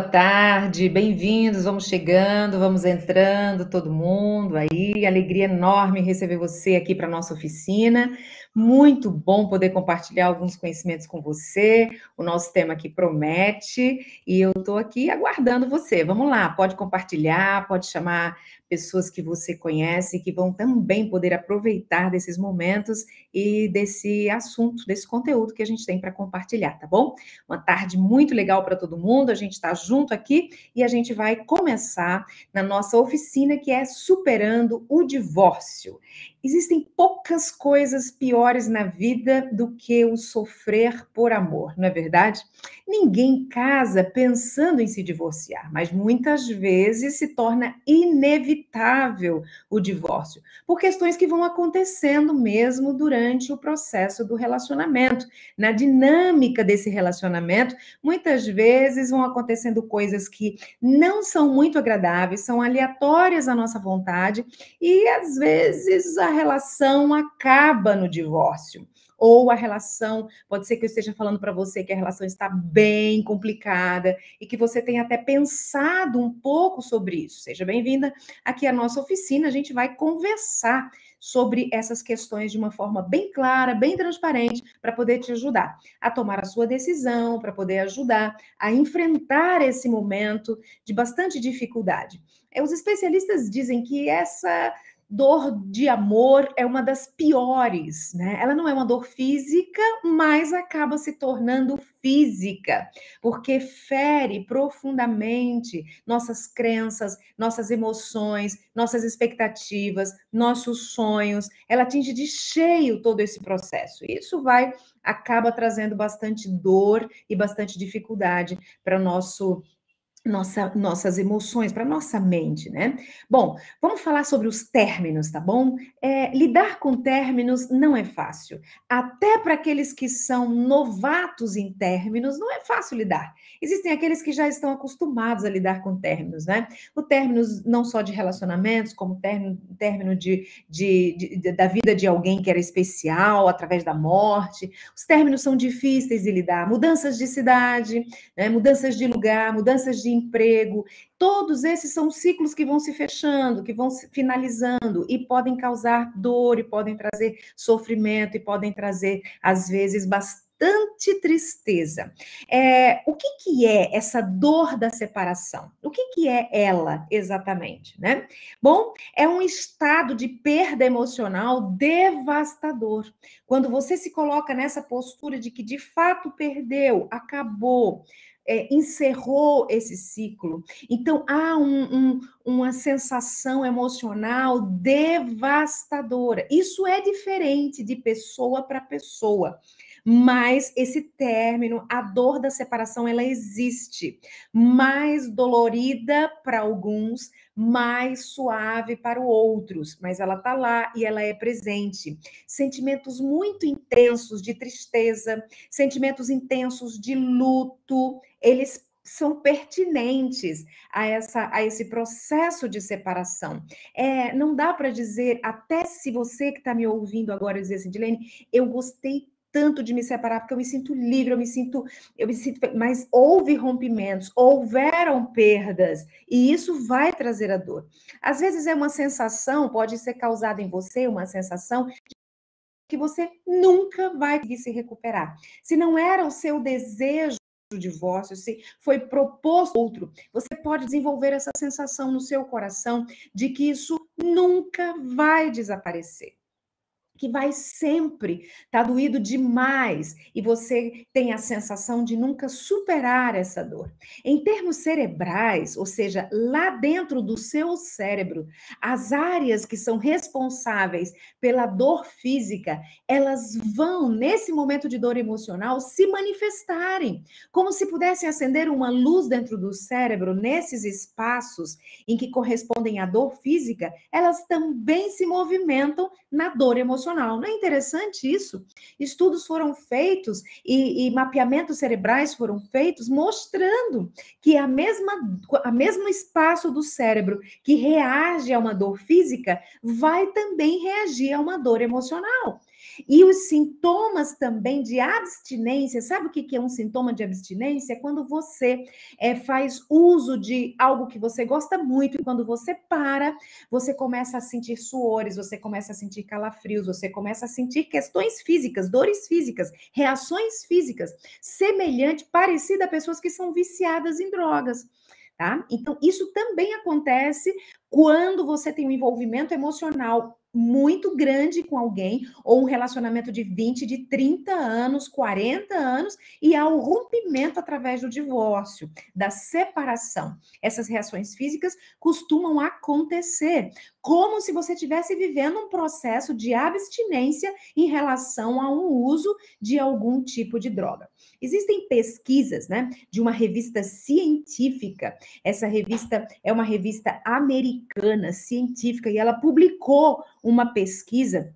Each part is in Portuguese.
Boa tarde, bem-vindos. Vamos chegando, vamos entrando, todo mundo aí. Alegria enorme receber você aqui para nossa oficina. Muito bom poder compartilhar alguns conhecimentos com você. O nosso tema aqui promete e eu estou aqui aguardando você. Vamos lá, pode compartilhar, pode chamar pessoas que você conhece que vão também poder aproveitar desses momentos e desse assunto, desse conteúdo que a gente tem para compartilhar, tá bom? Uma tarde muito legal para todo mundo. A gente está junto aqui e a gente vai começar na nossa oficina que é superando o divórcio. Existem poucas coisas piores na vida do que o sofrer por amor, não é verdade? Ninguém casa pensando em se divorciar, mas muitas vezes se torna inevitável o divórcio, por questões que vão acontecendo mesmo durante o processo do relacionamento. Na dinâmica desse relacionamento, muitas vezes vão acontecendo coisas que não são muito agradáveis, são aleatórias à nossa vontade e às vezes a relação acaba no divórcio. Ou a relação, pode ser que eu esteja falando para você que a relação está bem complicada e que você tenha até pensado um pouco sobre isso. Seja bem-vinda aqui à nossa oficina, a gente vai conversar sobre essas questões de uma forma bem clara, bem transparente, para poder te ajudar a tomar a sua decisão, para poder ajudar a enfrentar esse momento de bastante dificuldade. Os especialistas dizem que essa dor de amor é uma das piores, né? Ela não é uma dor física, mas acaba se tornando física, porque fere profundamente nossas crenças, nossas emoções, nossas expectativas, nossos sonhos. Ela atinge de cheio todo esse processo. Isso vai acaba trazendo bastante dor e bastante dificuldade para o nosso nossa, nossas emoções, para nossa mente, né? Bom, vamos falar sobre os términos, tá bom? É, lidar com términos não é fácil. Até para aqueles que são novatos em términos, não é fácil lidar. Existem aqueles que já estão acostumados a lidar com términos, né? O término não só de relacionamentos, como término, término de, de, de, da vida de alguém que era especial através da morte. Os términos são difíceis de lidar. Mudanças de cidade, né? mudanças de lugar, mudanças de emprego, todos esses são ciclos que vão se fechando, que vão se finalizando e podem causar dor, e podem trazer sofrimento, e podem trazer, às vezes, bastante tristeza. É, o que, que é essa dor da separação? O que, que é ela exatamente, né? Bom, é um estado de perda emocional devastador. Quando você se coloca nessa postura de que de fato perdeu, acabou, é, encerrou esse ciclo. Então, há um, um, uma sensação emocional devastadora. Isso é diferente de pessoa para pessoa. Mas esse término, a dor da separação, ela existe. Mais dolorida para alguns, mais suave para outros, mas ela está lá e ela é presente. Sentimentos muito intensos de tristeza, sentimentos intensos de luto, eles são pertinentes a, essa, a esse processo de separação. É, não dá para dizer, até se você que está me ouvindo agora dizer assim, Dilene, eu gostei tanto de me separar, porque eu me sinto livre, eu me sinto, eu me sinto, mas houve rompimentos, houveram perdas, e isso vai trazer a dor. Às vezes é uma sensação, pode ser causada em você uma sensação que você nunca vai conseguir se recuperar. Se não era o seu desejo o divórcio, se foi proposto outro, você pode desenvolver essa sensação no seu coração de que isso nunca vai desaparecer que vai sempre estar tá doído demais e você tem a sensação de nunca superar essa dor. Em termos cerebrais, ou seja, lá dentro do seu cérebro, as áreas que são responsáveis pela dor física, elas vão nesse momento de dor emocional se manifestarem, como se pudessem acender uma luz dentro do cérebro nesses espaços em que correspondem à dor física, elas também se movimentam na dor emocional emocional. Não é interessante isso? Estudos foram feitos e, e mapeamentos cerebrais foram feitos mostrando que a mesma, a mesmo espaço do cérebro que reage a uma dor física vai também reagir a uma dor emocional. E os sintomas também de abstinência, sabe o que é um sintoma de abstinência? É quando você é, faz uso de algo que você gosta muito, e quando você para, você começa a sentir suores, você começa a sentir calafrios, você começa a sentir questões físicas, dores físicas, reações físicas, semelhante, parecida a pessoas que são viciadas em drogas. Tá? Então, isso também acontece quando você tem um envolvimento emocional muito grande com alguém, ou um relacionamento de 20, de 30 anos, 40 anos, e há o rompimento através do divórcio, da separação. Essas reações físicas costumam acontecer, como se você estivesse vivendo um processo de abstinência em relação a um uso de algum tipo de droga. Existem pesquisas, né, de uma revista científica. Essa revista é uma revista americana científica e ela publicou uma pesquisa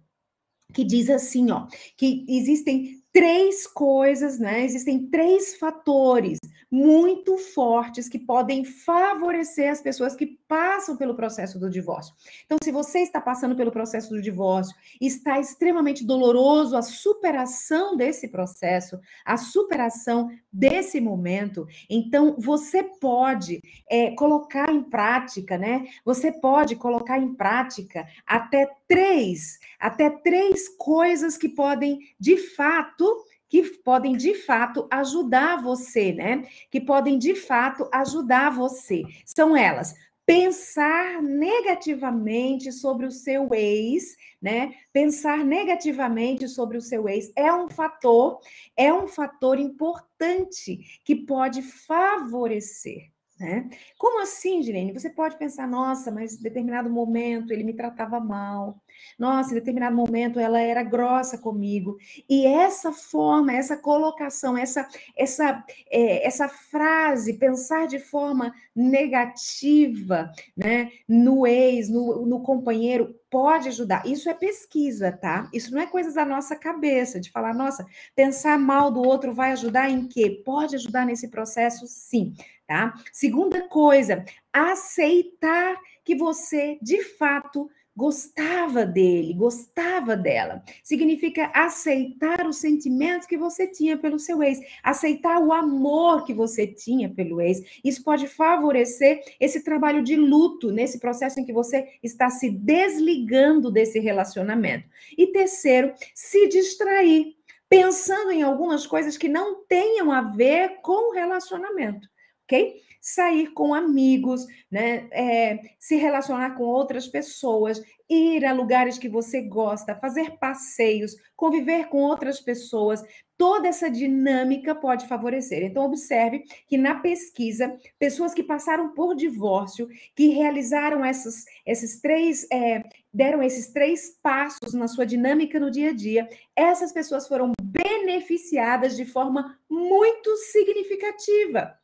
que diz assim, ó, que existem três coisas, né? Existem três fatores muito fortes que podem favorecer as pessoas que passam pelo processo do divórcio. Então, se você está passando pelo processo do divórcio, está extremamente doloroso a superação desse processo, a superação desse momento, então você pode é, colocar em prática, né? Você pode colocar em prática até três, até três coisas que podem, de fato, que podem de fato ajudar você, né? Que podem de fato ajudar você. São elas: pensar negativamente sobre o seu ex, né? Pensar negativamente sobre o seu ex é um fator, é um fator importante que pode favorecer né? Como assim, Girene? Você pode pensar, nossa, mas em determinado momento ele me tratava mal. Nossa, em determinado momento ela era grossa comigo. E essa forma, essa colocação, essa essa é, essa frase, pensar de forma negativa, né, no ex, no, no companheiro, pode ajudar. Isso é pesquisa, tá? Isso não é coisa da nossa cabeça, de falar, nossa, pensar mal do outro vai ajudar em quê? Pode ajudar nesse processo, sim tá? Segunda coisa, aceitar que você de fato gostava dele, gostava dela. Significa aceitar o sentimento que você tinha pelo seu ex, aceitar o amor que você tinha pelo ex. Isso pode favorecer esse trabalho de luto nesse processo em que você está se desligando desse relacionamento. E terceiro, se distrair, pensando em algumas coisas que não tenham a ver com o relacionamento ok? Sair com amigos, né? É, se relacionar com outras pessoas, ir a lugares que você gosta, fazer passeios, conviver com outras pessoas, toda essa dinâmica pode favorecer. Então, observe que na pesquisa, pessoas que passaram por divórcio, que realizaram essas, esses três, é, deram esses três passos na sua dinâmica no dia a dia, essas pessoas foram beneficiadas de forma muito significativa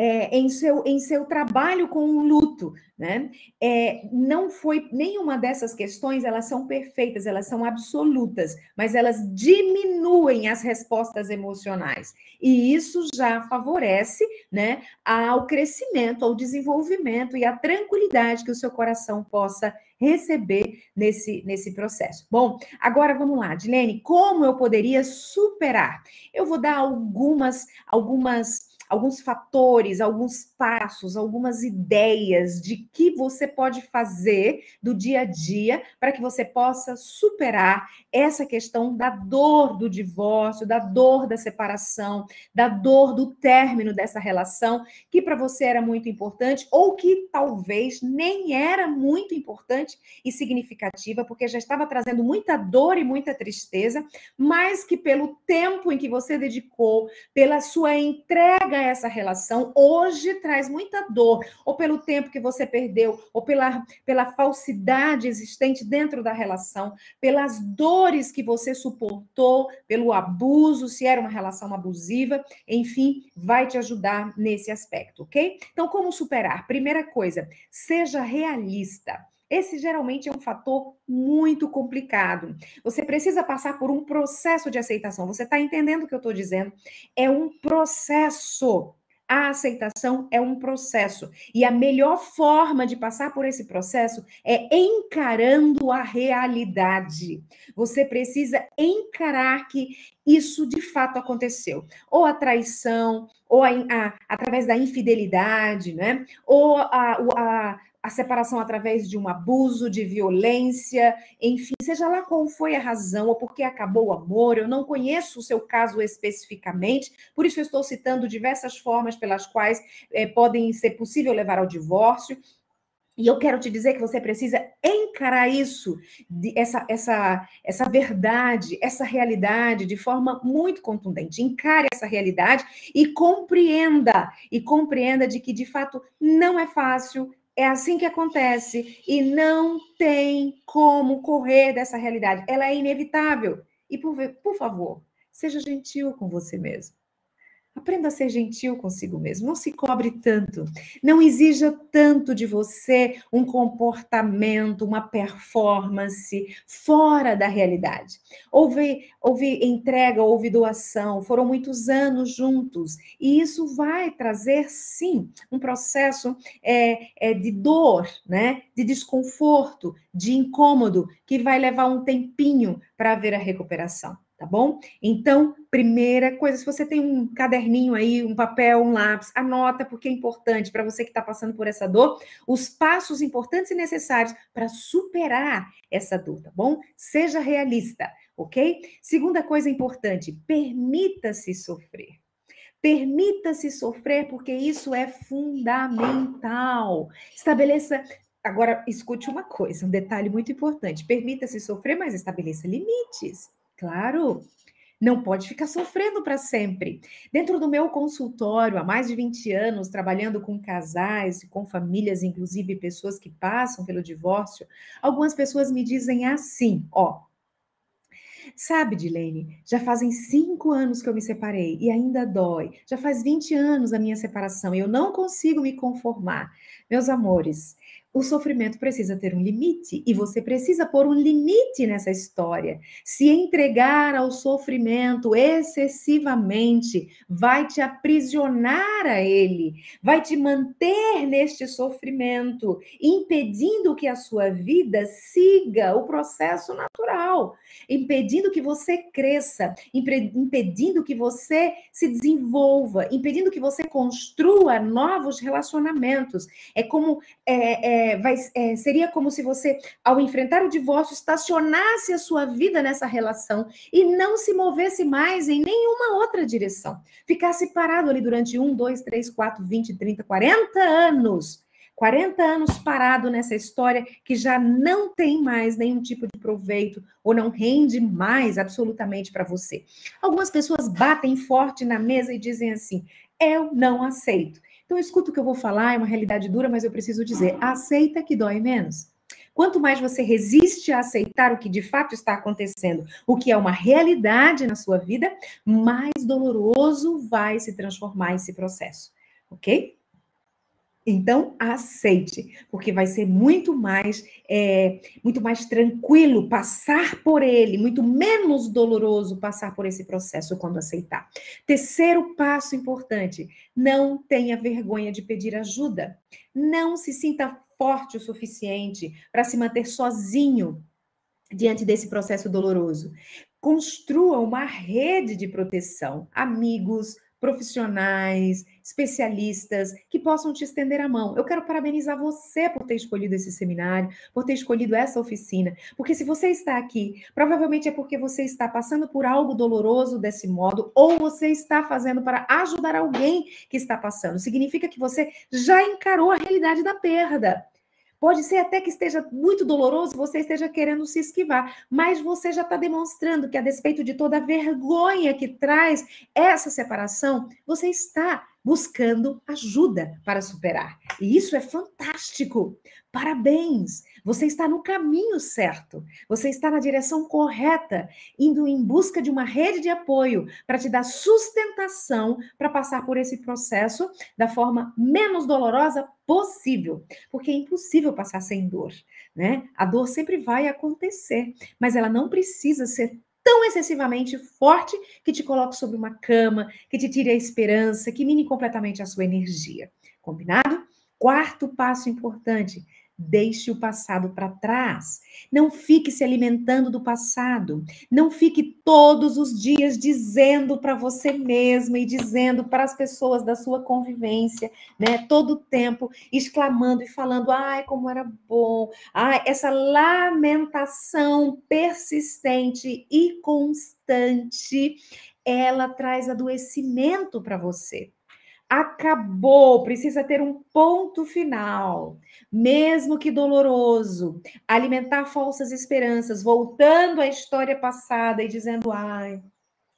é, em, seu, em seu trabalho com o luto, né? É, não foi nenhuma dessas questões, elas são perfeitas, elas são absolutas, mas elas diminuem as respostas emocionais. E isso já favorece, né, ao crescimento, ao desenvolvimento e à tranquilidade que o seu coração possa receber nesse, nesse processo. Bom, agora vamos lá, Dilene, como eu poderia superar? Eu vou dar algumas, algumas alguns fatores, alguns passos, algumas ideias de que você pode fazer do dia a dia para que você possa superar essa questão da dor do divórcio, da dor da separação, da dor do término dessa relação, que para você era muito importante ou que talvez nem era muito importante e significativa, porque já estava trazendo muita dor e muita tristeza, mas que pelo tempo em que você dedicou, pela sua entrega essa relação, hoje traz muita dor, ou pelo tempo que você perdeu, ou pela, pela falsidade existente dentro da relação, pelas dores que você suportou, pelo abuso, se era uma relação abusiva, enfim, vai te ajudar nesse aspecto, ok? Então, como superar? Primeira coisa, seja realista. Esse geralmente é um fator muito complicado. Você precisa passar por um processo de aceitação. Você está entendendo o que eu estou dizendo? É um processo A aceitação é um processo. E a melhor forma de passar por esse processo é encarando a realidade. Você precisa encarar que isso de fato aconteceu. Ou a traição, ou a, a, através da infidelidade, né? Ou a, a, separação através de um abuso, de violência, enfim, seja lá qual foi a razão ou porque acabou o amor, eu não conheço o seu caso especificamente, por isso eu estou citando diversas formas pelas quais é, podem ser possível levar ao divórcio. E eu quero te dizer que você precisa encarar isso, essa, essa, essa verdade, essa realidade de forma muito contundente. Encare essa realidade e compreenda, e compreenda de que de fato não é fácil, é assim que acontece e não tem como correr dessa realidade. Ela é inevitável. E por, por favor, seja gentil com você mesmo. Aprenda a ser gentil consigo mesmo. Não se cobre tanto. Não exija tanto de você um comportamento, uma performance fora da realidade. Houve, houve entrega, houve doação, foram muitos anos juntos. E isso vai trazer, sim, um processo é, é, de dor, né? de desconforto, de incômodo, que vai levar um tempinho para haver a recuperação tá bom? Então, primeira coisa, se você tem um caderninho aí, um papel, um lápis, anota, porque é importante para você que está passando por essa dor, os passos importantes e necessários para superar essa dor, tá bom? Seja realista, ok? Segunda coisa importante, permita-se sofrer. Permita-se sofrer, porque isso é fundamental. Estabeleça Agora, escute uma coisa, um detalhe muito importante. Permita-se sofrer, mas estabeleça limites. Claro, não pode ficar sofrendo para sempre. Dentro do meu consultório, há mais de 20 anos, trabalhando com casais, com famílias, inclusive pessoas que passam pelo divórcio, algumas pessoas me dizem assim: ó, Sabe, Dilene, já fazem cinco anos que eu me separei e ainda dói. Já faz 20 anos a minha separação e eu não consigo me conformar. Meus amores, o sofrimento precisa ter um limite e você precisa pôr um limite nessa história. Se entregar ao sofrimento excessivamente vai te aprisionar a ele, vai te manter neste sofrimento, impedindo que a sua vida siga o processo natural, impedindo que você cresça, impedindo que você se desenvolva, impedindo que você construa novos relacionamentos. É como é, é, é, vai, é, seria como se você, ao enfrentar o divórcio, estacionasse a sua vida nessa relação e não se movesse mais em nenhuma outra direção. Ficasse parado ali durante um, dois, três, quatro, vinte, trinta, quarenta anos. 40 anos parado nessa história que já não tem mais nenhum tipo de proveito ou não rende mais absolutamente para você. Algumas pessoas batem forte na mesa e dizem assim: eu não aceito. Então, escuta o que eu vou falar, é uma realidade dura, mas eu preciso dizer: aceita que dói menos. Quanto mais você resiste a aceitar o que de fato está acontecendo, o que é uma realidade na sua vida, mais doloroso vai se transformar esse processo, ok? Então, aceite, porque vai ser muito mais, é, muito mais tranquilo passar por ele, muito menos doloroso passar por esse processo quando aceitar. Terceiro passo importante: não tenha vergonha de pedir ajuda. Não se sinta forte o suficiente para se manter sozinho diante desse processo doloroso. Construa uma rede de proteção, amigos, profissionais, especialistas que possam te estender a mão. Eu quero parabenizar você por ter escolhido esse seminário, por ter escolhido essa oficina, porque se você está aqui, provavelmente é porque você está passando por algo doloroso desse modo, ou você está fazendo para ajudar alguém que está passando. Significa que você já encarou a realidade da perda. Pode ser até que esteja muito doloroso, você esteja querendo se esquivar, mas você já está demonstrando que, a despeito de toda a vergonha que traz essa separação, você está buscando ajuda para superar. E isso é fantástico. Parabéns! Você está no caminho certo. Você está na direção correta, indo em busca de uma rede de apoio para te dar sustentação para passar por esse processo da forma menos dolorosa possível, porque é impossível passar sem dor, né? A dor sempre vai acontecer, mas ela não precisa ser tão excessivamente forte que te coloque sobre uma cama, que te tire a esperança, que mine completamente a sua energia. Combinado? Quarto passo importante: Deixe o passado para trás. Não fique se alimentando do passado. Não fique todos os dias dizendo para você mesma e dizendo para as pessoas da sua convivência, né? Todo o tempo exclamando e falando: "Ai, como era bom". Ai, essa lamentação persistente e constante, ela traz adoecimento para você acabou, precisa ter um ponto final, mesmo que doloroso. Alimentar falsas esperanças, voltando à história passada e dizendo: ai.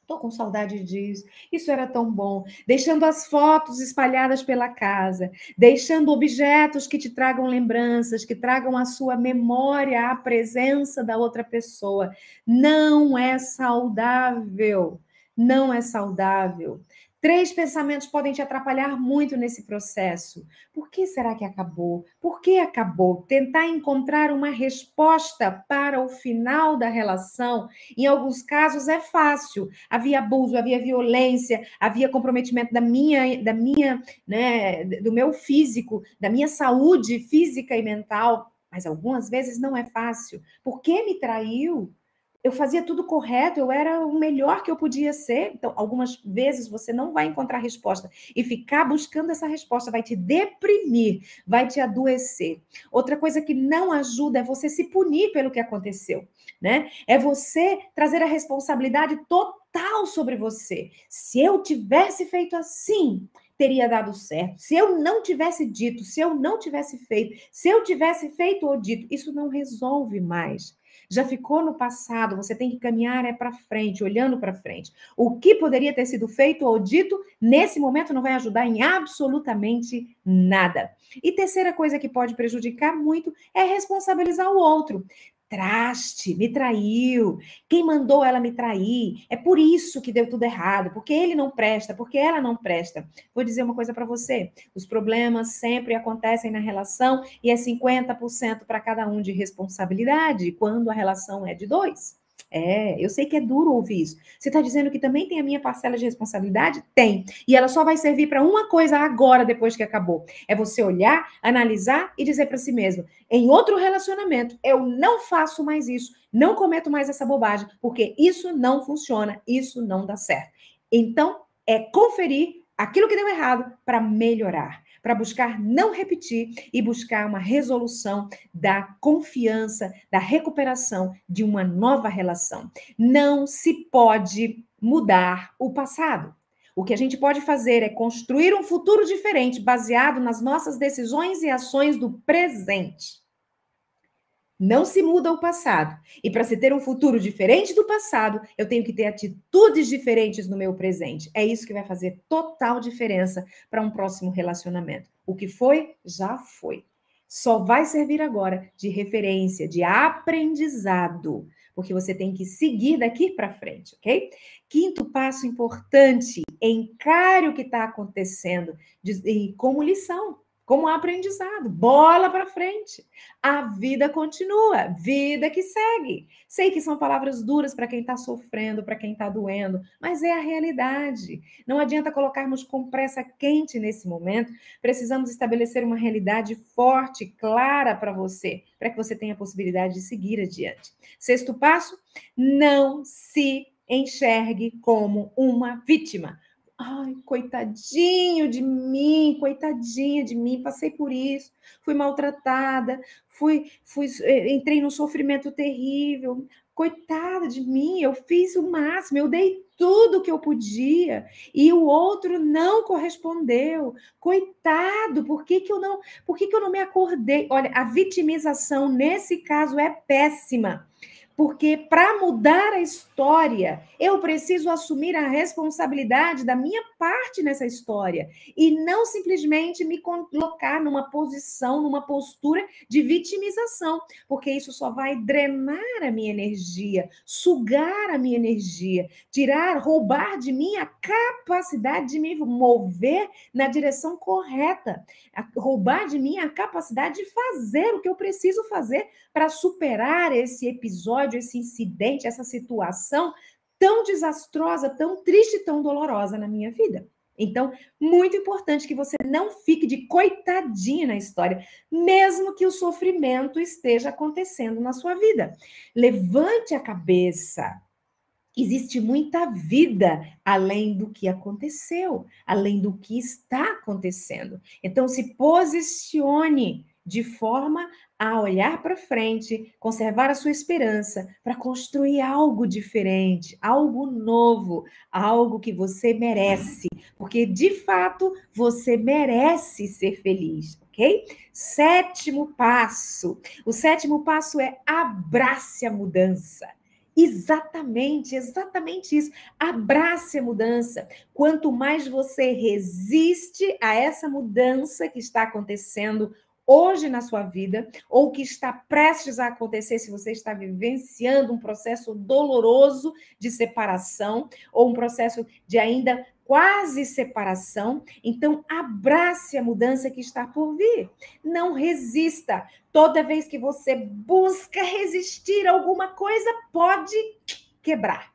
Tô com saudade disso. Isso era tão bom. Deixando as fotos espalhadas pela casa, deixando objetos que te tragam lembranças, que tragam a sua memória, a presença da outra pessoa. Não é saudável. Não é saudável. Três pensamentos podem te atrapalhar muito nesse processo. Por que será que acabou? Por que acabou? Tentar encontrar uma resposta para o final da relação, em alguns casos é fácil. Havia abuso, havia violência, havia comprometimento da minha, da minha, né, do meu físico, da minha saúde física e mental. Mas algumas vezes não é fácil. Por que me traiu? Eu fazia tudo correto, eu era o melhor que eu podia ser. Então, algumas vezes você não vai encontrar resposta e ficar buscando essa resposta vai te deprimir, vai te adoecer. Outra coisa que não ajuda é você se punir pelo que aconteceu, né? É você trazer a responsabilidade total sobre você. Se eu tivesse feito assim, teria dado certo. Se eu não tivesse dito, se eu não tivesse feito, se eu tivesse feito ou dito, isso não resolve mais já ficou no passado, você tem que caminhar é para frente, olhando para frente. O que poderia ter sido feito ou dito nesse momento não vai ajudar em absolutamente nada. E terceira coisa que pode prejudicar muito é responsabilizar o outro traste, me traiu. Quem mandou ela me trair? É por isso que deu tudo errado, porque ele não presta, porque ela não presta. Vou dizer uma coisa para você: os problemas sempre acontecem na relação e é 50% para cada um de responsabilidade quando a relação é de dois. É, eu sei que é duro ouvir isso. Você está dizendo que também tem a minha parcela de responsabilidade? Tem. E ela só vai servir para uma coisa agora, depois que acabou. É você olhar, analisar e dizer para si mesmo: em outro relacionamento, eu não faço mais isso, não cometo mais essa bobagem, porque isso não funciona, isso não dá certo. Então, é conferir aquilo que deu errado para melhorar para buscar não repetir e buscar uma resolução da confiança, da recuperação de uma nova relação. Não se pode mudar o passado. O que a gente pode fazer é construir um futuro diferente baseado nas nossas decisões e ações do presente. Não se muda o passado. E para se ter um futuro diferente do passado, eu tenho que ter atitudes diferentes no meu presente. É isso que vai fazer total diferença para um próximo relacionamento. O que foi, já foi. Só vai servir agora de referência, de aprendizado, porque você tem que seguir daqui para frente, ok? Quinto passo importante: encare o que está acontecendo como lição como aprendizado. Bola para frente. A vida continua, vida que segue. Sei que são palavras duras para quem está sofrendo, para quem está doendo, mas é a realidade. Não adianta colocarmos com pressa quente nesse momento. Precisamos estabelecer uma realidade forte, clara para você, para que você tenha a possibilidade de seguir adiante. Sexto passo: não se enxergue como uma vítima. Ai, coitadinho de mim, coitadinha de mim, passei por isso, fui maltratada, fui, fui, eh, entrei num sofrimento terrível. Coitada de mim, eu fiz o máximo, eu dei tudo que eu podia e o outro não correspondeu. Coitado, por que, que eu não, por que, que eu não me acordei? Olha, a vitimização nesse caso é péssima. Porque para mudar a história, eu preciso assumir a responsabilidade da minha parte nessa história e não simplesmente me colocar numa posição, numa postura de vitimização, porque isso só vai drenar a minha energia, sugar a minha energia, tirar, roubar de mim a capacidade de me mover na direção correta, roubar de mim a capacidade de fazer o que eu preciso fazer para superar esse episódio esse incidente, essa situação tão desastrosa, tão triste, tão dolorosa na minha vida. Então, muito importante que você não fique de coitadinha na história, mesmo que o sofrimento esteja acontecendo na sua vida. Levante a cabeça. Existe muita vida além do que aconteceu, além do que está acontecendo. Então, se posicione de forma a olhar para frente, conservar a sua esperança para construir algo diferente, algo novo, algo que você merece, porque de fato você merece ser feliz, ok? Sétimo passo. O sétimo passo é abrace a mudança. Exatamente, exatamente isso. Abrace a mudança. Quanto mais você resiste a essa mudança que está acontecendo hoje na sua vida, ou que está prestes a acontecer se você está vivenciando um processo doloroso de separação, ou um processo de ainda quase separação, então abrace a mudança que está por vir. Não resista. Toda vez que você busca resistir alguma coisa, pode quebrar.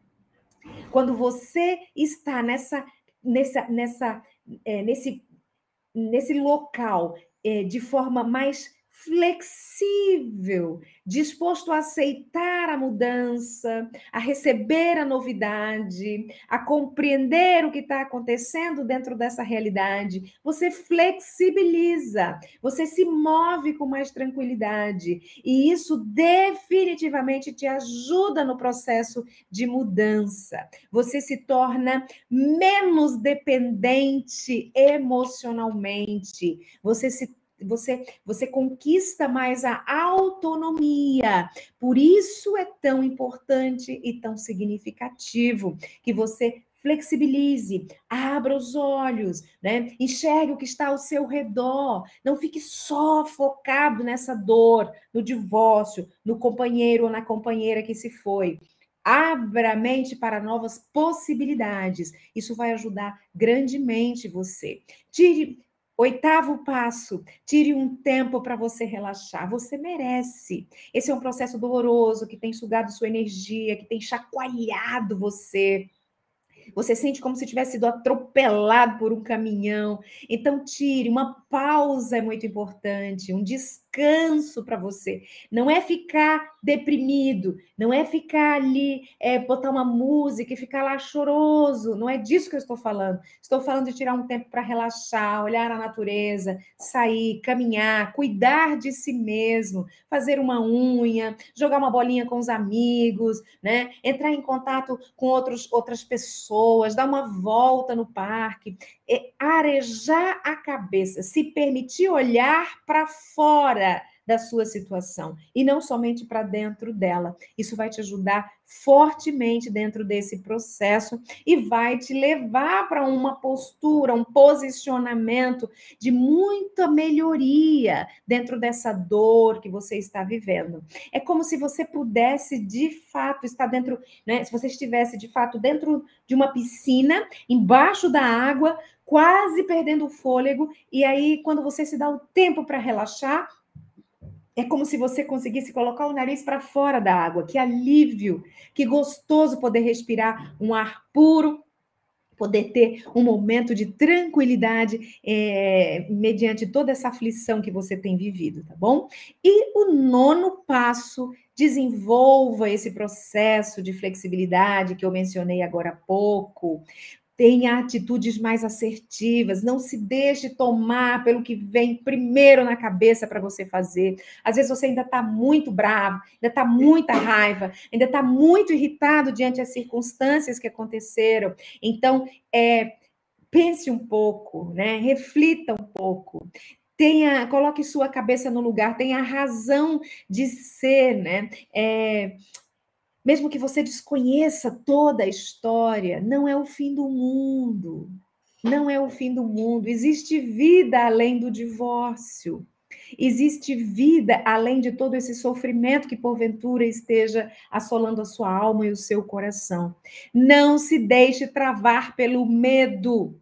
Quando você está nessa, nessa, nessa, é, nesse, nesse local de forma mais flexível, disposto a aceitar a mudança, a receber a novidade, a compreender o que está acontecendo dentro dessa realidade. Você flexibiliza, você se move com mais tranquilidade, e isso definitivamente te ajuda no processo de mudança. Você se torna menos dependente emocionalmente, você se você, você conquista mais a autonomia. Por isso é tão importante e tão significativo que você flexibilize, abra os olhos, né? Enxergue o que está ao seu redor. Não fique só focado nessa dor, no divórcio, no companheiro ou na companheira que se foi. Abra a mente para novas possibilidades. Isso vai ajudar grandemente você. Tire Oitavo passo, tire um tempo para você relaxar. Você merece. Esse é um processo doloroso que tem sugado sua energia, que tem chacoalhado você. Você sente como se tivesse sido atropelado por um caminhão. Então, tire uma pausa é muito importante, um descanso para você. Não é ficar deprimido, não é ficar ali, é, botar uma música e ficar lá choroso. Não é disso que eu estou falando. Estou falando de tirar um tempo para relaxar, olhar a natureza, sair, caminhar, cuidar de si mesmo, fazer uma unha, jogar uma bolinha com os amigos, né? Entrar em contato com outros, outras pessoas, dar uma volta no parque, é arejar a cabeça, se permitir olhar para fora da sua situação e não somente para dentro dela. Isso vai te ajudar fortemente dentro desse processo e vai te levar para uma postura, um posicionamento de muita melhoria dentro dessa dor que você está vivendo. É como se você pudesse de fato estar dentro, né? Se você estivesse de fato dentro de uma piscina, embaixo da água, quase perdendo o fôlego, e aí quando você se dá o tempo para relaxar, é como se você conseguisse colocar o nariz para fora da água. Que alívio, que gostoso poder respirar um ar puro, poder ter um momento de tranquilidade é, mediante toda essa aflição que você tem vivido, tá bom? E o nono passo, desenvolva esse processo de flexibilidade que eu mencionei agora há pouco. Tenha atitudes mais assertivas, não se deixe tomar pelo que vem primeiro na cabeça para você fazer. Às vezes você ainda está muito bravo, ainda está muita raiva, ainda está muito irritado diante das circunstâncias que aconteceram. Então, é, pense um pouco, né? reflita um pouco. Tenha, coloque sua cabeça no lugar, tenha razão de ser, né? É, mesmo que você desconheça toda a história, não é o fim do mundo. Não é o fim do mundo. Existe vida além do divórcio. Existe vida além de todo esse sofrimento que porventura esteja assolando a sua alma e o seu coração. Não se deixe travar pelo medo.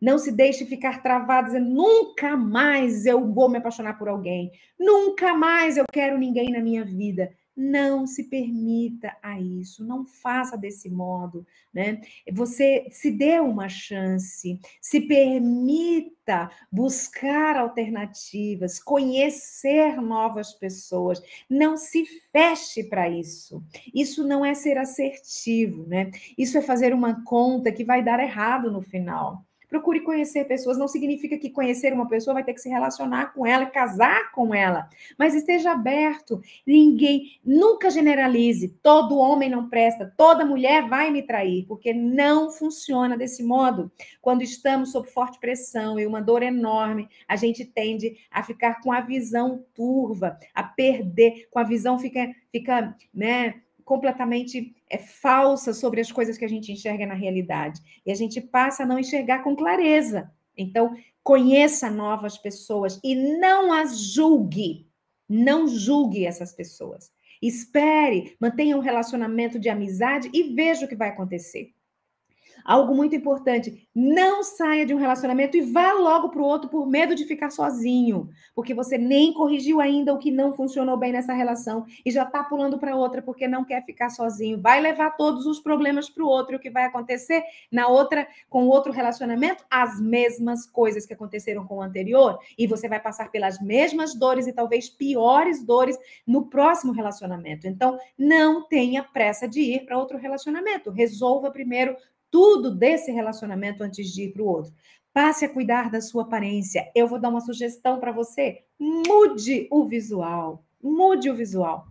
Não se deixe ficar travado dizendo nunca mais eu vou me apaixonar por alguém. Nunca mais eu quero ninguém na minha vida. Não se permita a isso, não faça desse modo, né? Você se dê uma chance, se permita buscar alternativas, conhecer novas pessoas, não se feche para isso. Isso não é ser assertivo, né? Isso é fazer uma conta que vai dar errado no final. Procure conhecer pessoas. Não significa que conhecer uma pessoa vai ter que se relacionar com ela, casar com ela. Mas esteja aberto. Ninguém, nunca generalize. Todo homem não presta, toda mulher vai me trair, porque não funciona desse modo. Quando estamos sob forte pressão e uma dor enorme, a gente tende a ficar com a visão turva, a perder, com a visão fica, fica, né? Completamente é, falsa sobre as coisas que a gente enxerga na realidade. E a gente passa a não enxergar com clareza. Então, conheça novas pessoas e não as julgue. Não julgue essas pessoas. Espere, mantenha um relacionamento de amizade e veja o que vai acontecer. Algo muito importante: não saia de um relacionamento e vá logo para o outro por medo de ficar sozinho, porque você nem corrigiu ainda o que não funcionou bem nessa relação e já está pulando para outra porque não quer ficar sozinho. Vai levar todos os problemas para o outro e o que vai acontecer na outra, com outro relacionamento? As mesmas coisas que aconteceram com o anterior e você vai passar pelas mesmas dores e talvez piores dores no próximo relacionamento. Então, não tenha pressa de ir para outro relacionamento. Resolva primeiro tudo desse relacionamento antes de ir para o outro. Passe a cuidar da sua aparência. Eu vou dar uma sugestão para você. Mude o visual. Mude o visual.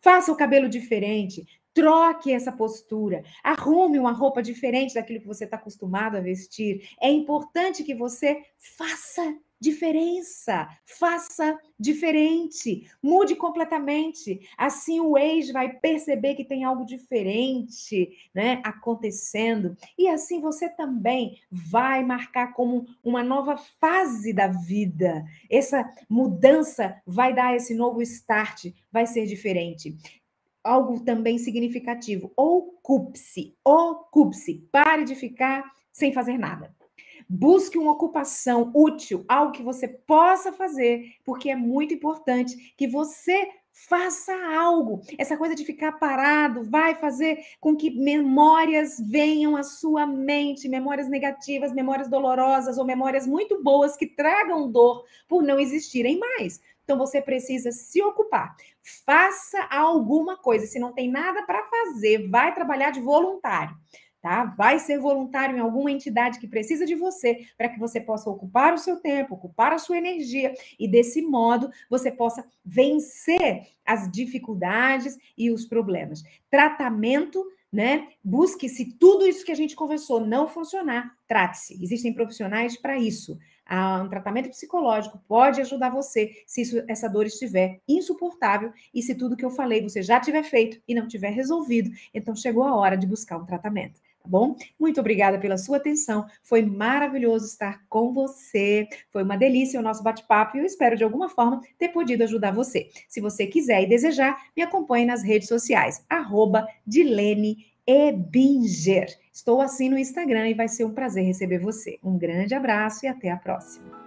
Faça o cabelo diferente. Troque essa postura. Arrume uma roupa diferente daquilo que você está acostumado a vestir. É importante que você faça diferença, faça diferente, mude completamente. Assim o ex vai perceber que tem algo diferente, né, acontecendo, e assim você também vai marcar como uma nova fase da vida. Essa mudança vai dar esse novo start, vai ser diferente algo também significativo. Ocupe-se, ocupe-se. Pare de ficar sem fazer nada. Busque uma ocupação útil, algo que você possa fazer, porque é muito importante que você faça algo. Essa coisa de ficar parado vai fazer com que memórias venham à sua mente, memórias negativas, memórias dolorosas ou memórias muito boas que tragam dor por não existirem mais. Então você precisa se ocupar. Faça alguma coisa. Se não tem nada para fazer, vai trabalhar de voluntário tá? Vai ser voluntário em alguma entidade que precisa de você para que você possa ocupar o seu tempo, ocupar a sua energia e desse modo você possa vencer as dificuldades e os problemas. Tratamento né? Busque se tudo isso que a gente conversou não funcionar, trate-se. Existem profissionais para isso. Ah, um tratamento psicológico pode ajudar você se isso, essa dor estiver insuportável e se tudo que eu falei você já tiver feito e não tiver resolvido, então chegou a hora de buscar um tratamento bom? Muito obrigada pela sua atenção. Foi maravilhoso estar com você. Foi uma delícia o nosso bate-papo e eu espero de alguma forma ter podido ajudar você. Se você quiser e desejar, me acompanhe nas redes sociais, arroba Dilene Ebinger. Estou assim no Instagram e vai ser um prazer receber você. Um grande abraço e até a próxima.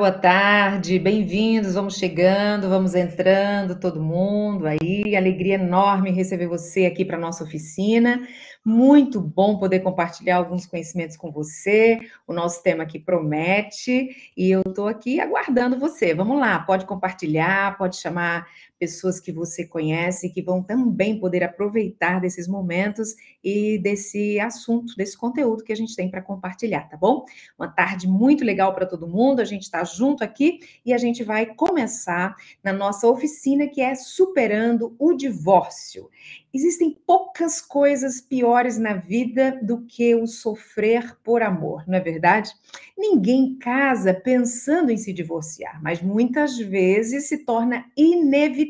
Boa tarde, bem-vindos. Vamos chegando, vamos entrando, todo mundo aí. Alegria enorme receber você aqui para nossa oficina. Muito bom poder compartilhar alguns conhecimentos com você. O nosso tema aqui promete e eu estou aqui aguardando você. Vamos lá, pode compartilhar, pode chamar pessoas que você conhece que vão também poder aproveitar desses momentos e desse assunto, desse conteúdo que a gente tem para compartilhar, tá bom? Uma tarde muito legal para todo mundo. A gente está junto aqui e a gente vai começar na nossa oficina que é superando o divórcio. Existem poucas coisas piores na vida do que o sofrer por amor, não é verdade? Ninguém casa pensando em se divorciar, mas muitas vezes se torna inevitável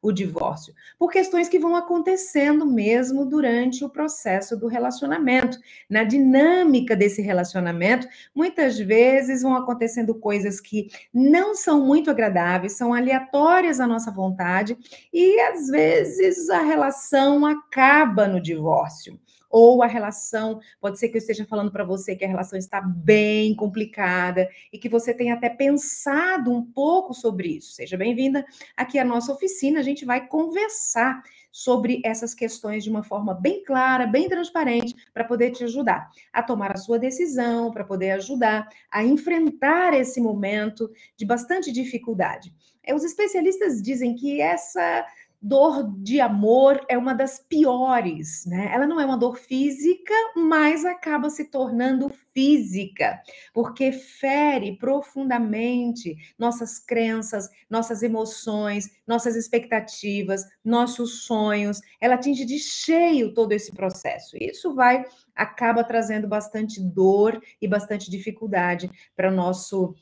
o divórcio, por questões que vão acontecendo mesmo durante o processo do relacionamento. Na dinâmica desse relacionamento, muitas vezes vão acontecendo coisas que não são muito agradáveis, são aleatórias à nossa vontade e às vezes a relação acaba no divórcio. Ou a relação, pode ser que eu esteja falando para você que a relação está bem complicada e que você tenha até pensado um pouco sobre isso. Seja bem-vinda aqui à nossa oficina, a gente vai conversar sobre essas questões de uma forma bem clara, bem transparente, para poder te ajudar a tomar a sua decisão, para poder ajudar a enfrentar esse momento de bastante dificuldade. É, os especialistas dizem que essa dor de amor é uma das piores, né? Ela não é uma dor física, mas acaba se tornando física, porque fere profundamente nossas crenças, nossas emoções, nossas expectativas, nossos sonhos. Ela atinge de cheio todo esse processo. Isso vai acaba trazendo bastante dor e bastante dificuldade para o nosso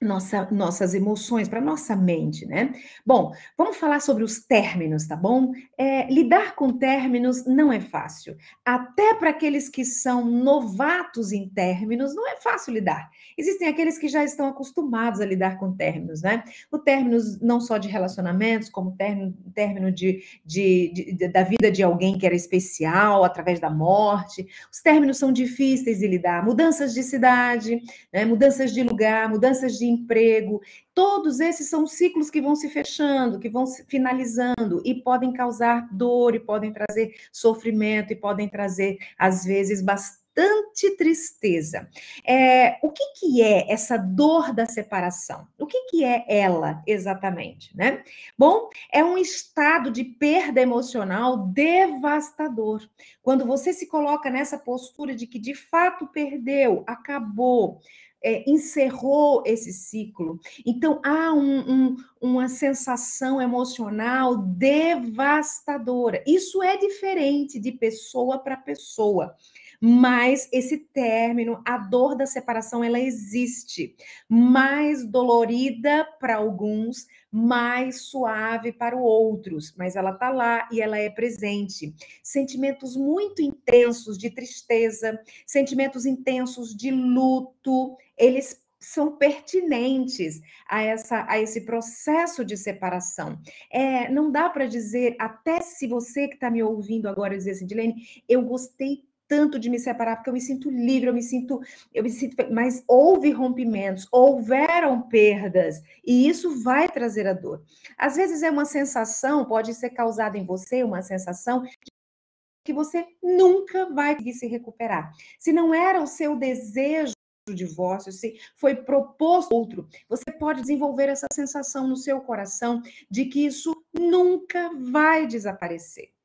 nossa, nossas emoções, para nossa mente, né? Bom, vamos falar sobre os términos, tá bom? É, lidar com términos não é fácil. Até para aqueles que são novatos em términos, não é fácil lidar. Existem aqueles que já estão acostumados a lidar com términos, né? O término não só de relacionamentos, como término, término de, de, de, da vida de alguém que era especial, através da morte. Os términos são difíceis de lidar. Mudanças de cidade, né? mudanças de lugar, mudanças de emprego, todos esses são ciclos que vão se fechando, que vão se finalizando e podem causar dor, e podem trazer sofrimento, e podem trazer, às vezes, bastante tristeza. É, o que, que é essa dor da separação? O que, que é ela exatamente, né? Bom, é um estado de perda emocional devastador. Quando você se coloca nessa postura de que de fato perdeu, acabou, é, encerrou esse ciclo. Então, há um, um, uma sensação emocional devastadora. Isso é diferente de pessoa para pessoa. Mas esse término, a dor da separação, ela existe. Mais dolorida para alguns, mais suave para outros, mas ela está lá e ela é presente. Sentimentos muito intensos de tristeza, sentimentos intensos de luto, eles são pertinentes a, essa, a esse processo de separação. É, não dá para dizer, até se você que está me ouvindo agora dizer assim, Dilene, eu gostei tanto de me separar, porque eu me sinto livre, eu me sinto, eu me sinto, mas houve rompimentos, houveram perdas, e isso vai trazer a dor. Às vezes é uma sensação, pode ser causada em você uma sensação que você nunca vai conseguir se recuperar. Se não era o seu desejo o divórcio, se foi proposto outro, você pode desenvolver essa sensação no seu coração de que isso nunca vai desaparecer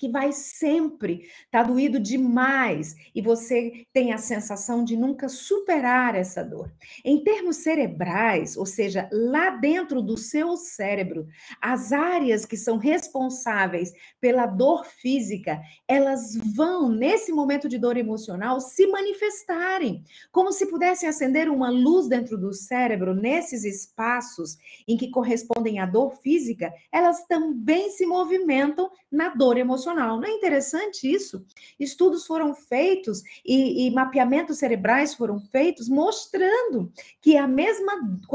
que vai sempre estar tá doído demais e você tem a sensação de nunca superar essa dor. Em termos cerebrais, ou seja, lá dentro do seu cérebro, as áreas que são responsáveis pela dor física, elas vão nesse momento de dor emocional se manifestarem, como se pudessem acender uma luz dentro do cérebro nesses espaços em que correspondem à dor física, elas também se movimentam na dor emocional emocional. Não é interessante isso? Estudos foram feitos e, e mapeamentos cerebrais foram feitos mostrando que a mesma,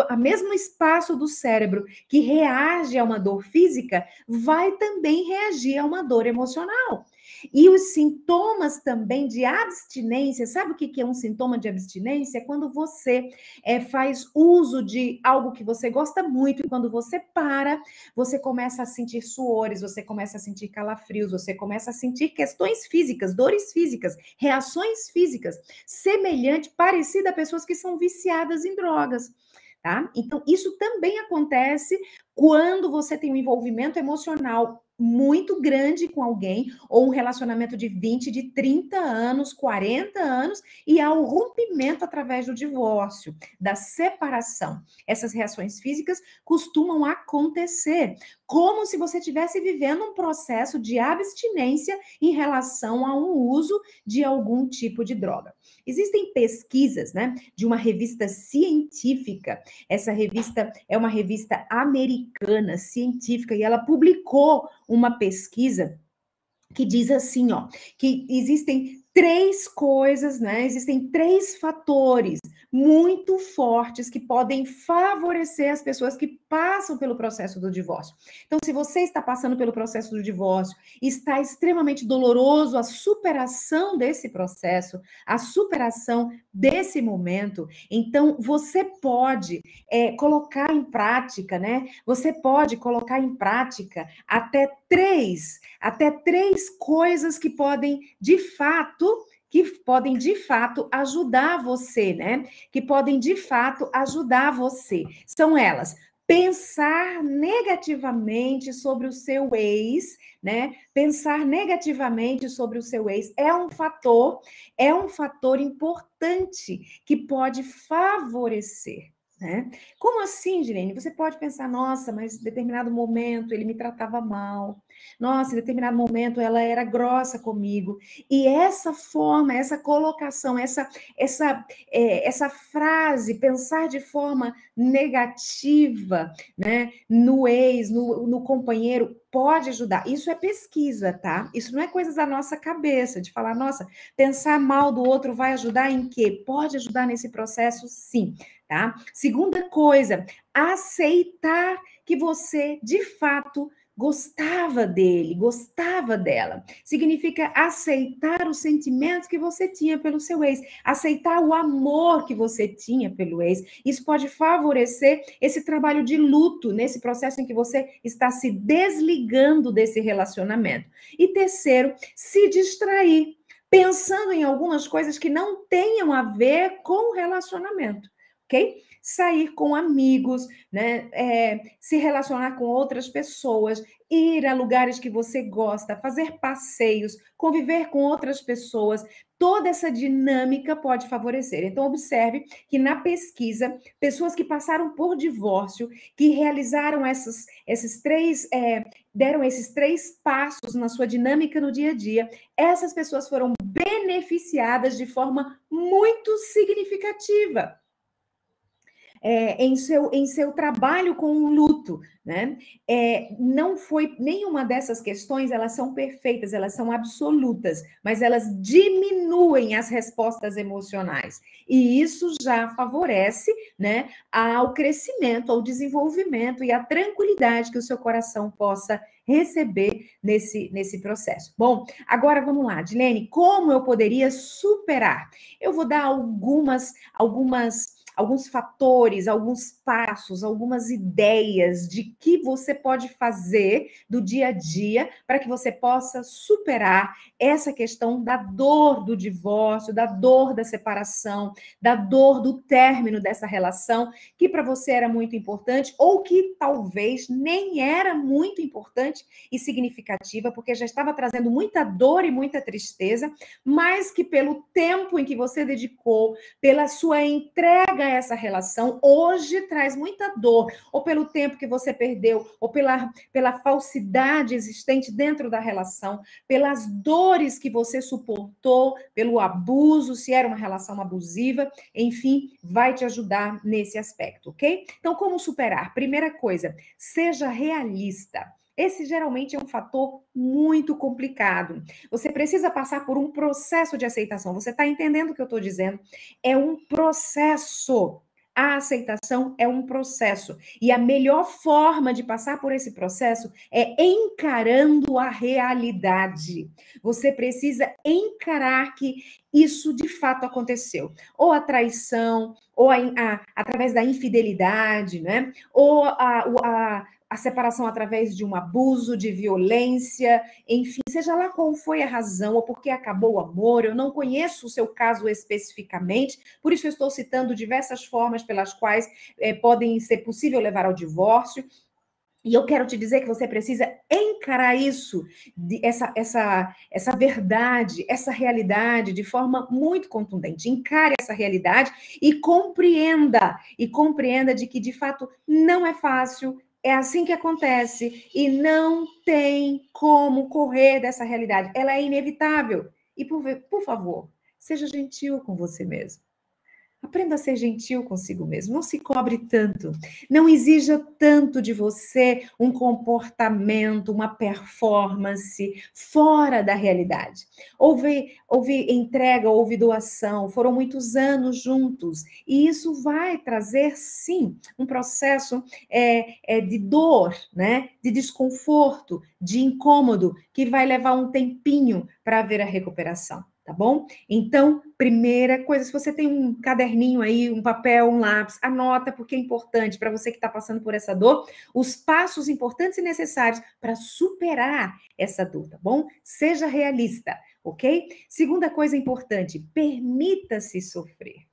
a mesmo espaço do cérebro que reage a uma dor física vai também reagir a uma dor emocional. E os sintomas também de abstinência, sabe o que é um sintoma de abstinência? É quando você é, faz uso de algo que você gosta muito, e quando você para, você começa a sentir suores, você começa a sentir calafrios, você começa a sentir questões físicas, dores físicas, reações físicas, semelhante, parecida a pessoas que são viciadas em drogas. Tá? Então, isso também acontece quando você tem um envolvimento emocional muito grande com alguém, ou um relacionamento de 20, de 30 anos, 40 anos, e há o rompimento através do divórcio, da separação. Essas reações físicas costumam acontecer, como se você estivesse vivendo um processo de abstinência em relação a um uso de algum tipo de droga. Existem pesquisas, né, de uma revista científica. Essa revista é uma revista americana científica e ela publicou uma pesquisa que diz assim, ó, que existem três coisas, né? Existem três fatores muito fortes que podem favorecer as pessoas que passam pelo processo do divórcio. Então, se você está passando pelo processo do divórcio, está extremamente doloroso a superação desse processo, a superação desse momento, então você pode é, colocar em prática, né? Você pode colocar em prática até três, até três coisas que podem, de fato, que podem de fato ajudar você, né? Que podem de fato ajudar você. São elas: pensar negativamente sobre o seu ex, né? Pensar negativamente sobre o seu ex é um fator, é um fator importante que pode favorecer né? Como assim, Girene? Você pode pensar, nossa, mas em determinado momento ele me tratava mal. Nossa, em determinado momento ela era grossa comigo. E essa forma, essa colocação, essa essa é, essa frase, pensar de forma negativa, né, no ex, no, no companheiro, pode ajudar. Isso é pesquisa, tá? Isso não é coisa da nossa cabeça, de falar, nossa, pensar mal do outro vai ajudar em quê? Pode ajudar nesse processo, sim tá? Segunda coisa, aceitar que você de fato gostava dele, gostava dela. Significa aceitar o sentimento que você tinha pelo seu ex, aceitar o amor que você tinha pelo ex. Isso pode favorecer esse trabalho de luto nesse processo em que você está se desligando desse relacionamento. E terceiro, se distrair, pensando em algumas coisas que não tenham a ver com o relacionamento ok? Sair com amigos, né? É, se relacionar com outras pessoas, ir a lugares que você gosta, fazer passeios, conviver com outras pessoas, toda essa dinâmica pode favorecer. Então, observe que na pesquisa, pessoas que passaram por divórcio, que realizaram essas, esses três, é, deram esses três passos na sua dinâmica no dia a dia, essas pessoas foram beneficiadas de forma muito significativa é, em, seu, em seu trabalho com o luto, né? É, não foi nenhuma dessas questões, elas são perfeitas, elas são absolutas, mas elas diminuem as respostas emocionais. E isso já favorece, né, ao crescimento, ao desenvolvimento e à tranquilidade que o seu coração possa receber nesse, nesse processo. Bom, agora vamos lá, Dilene, como eu poderia superar? Eu vou dar algumas, algumas alguns fatores, alguns passos, algumas ideias de que você pode fazer do dia a dia para que você possa superar essa questão da dor do divórcio, da dor da separação, da dor do término dessa relação, que para você era muito importante ou que talvez nem era muito importante e significativa, porque já estava trazendo muita dor e muita tristeza, mas que pelo tempo em que você dedicou, pela sua entrega essa relação, hoje traz muita dor, ou pelo tempo que você perdeu, ou pela, pela falsidade existente dentro da relação, pelas dores que você suportou, pelo abuso, se era uma relação abusiva, enfim, vai te ajudar nesse aspecto, ok? Então, como superar? Primeira coisa, seja realista. Esse geralmente é um fator muito complicado. Você precisa passar por um processo de aceitação. Você está entendendo o que eu estou dizendo? É um processo A aceitação é um processo. E a melhor forma de passar por esse processo é encarando a realidade. Você precisa encarar que isso de fato aconteceu. Ou a traição, ou a, a, através da infidelidade, né? Ou a, a, separação através de um abuso, de violência, enfim, seja lá qual foi a razão ou porque acabou o amor, eu não conheço o seu caso especificamente, por isso eu estou citando diversas formas pelas quais é, podem ser possível levar ao divórcio. E eu quero te dizer que você precisa encarar isso, essa, essa, essa verdade, essa realidade de forma muito contundente. Encare essa realidade e compreenda, e compreenda de que de fato não é fácil, é assim que acontece e não tem como correr dessa realidade. Ela é inevitável. E por, por favor, seja gentil com você mesmo. Aprenda a ser gentil consigo mesmo. Não se cobre tanto. Não exija tanto de você um comportamento, uma performance fora da realidade. Houve, houve entrega, houve doação, foram muitos anos juntos. E isso vai trazer, sim, um processo é, é, de dor, né? de desconforto, de incômodo, que vai levar um tempinho para haver a recuperação tá bom? Então, primeira coisa, se você tem um caderninho aí, um papel, um lápis, anota, porque é importante para você que está passando por essa dor, os passos importantes e necessários para superar essa dor, tá bom? Seja realista, ok? Segunda coisa importante, permita-se sofrer.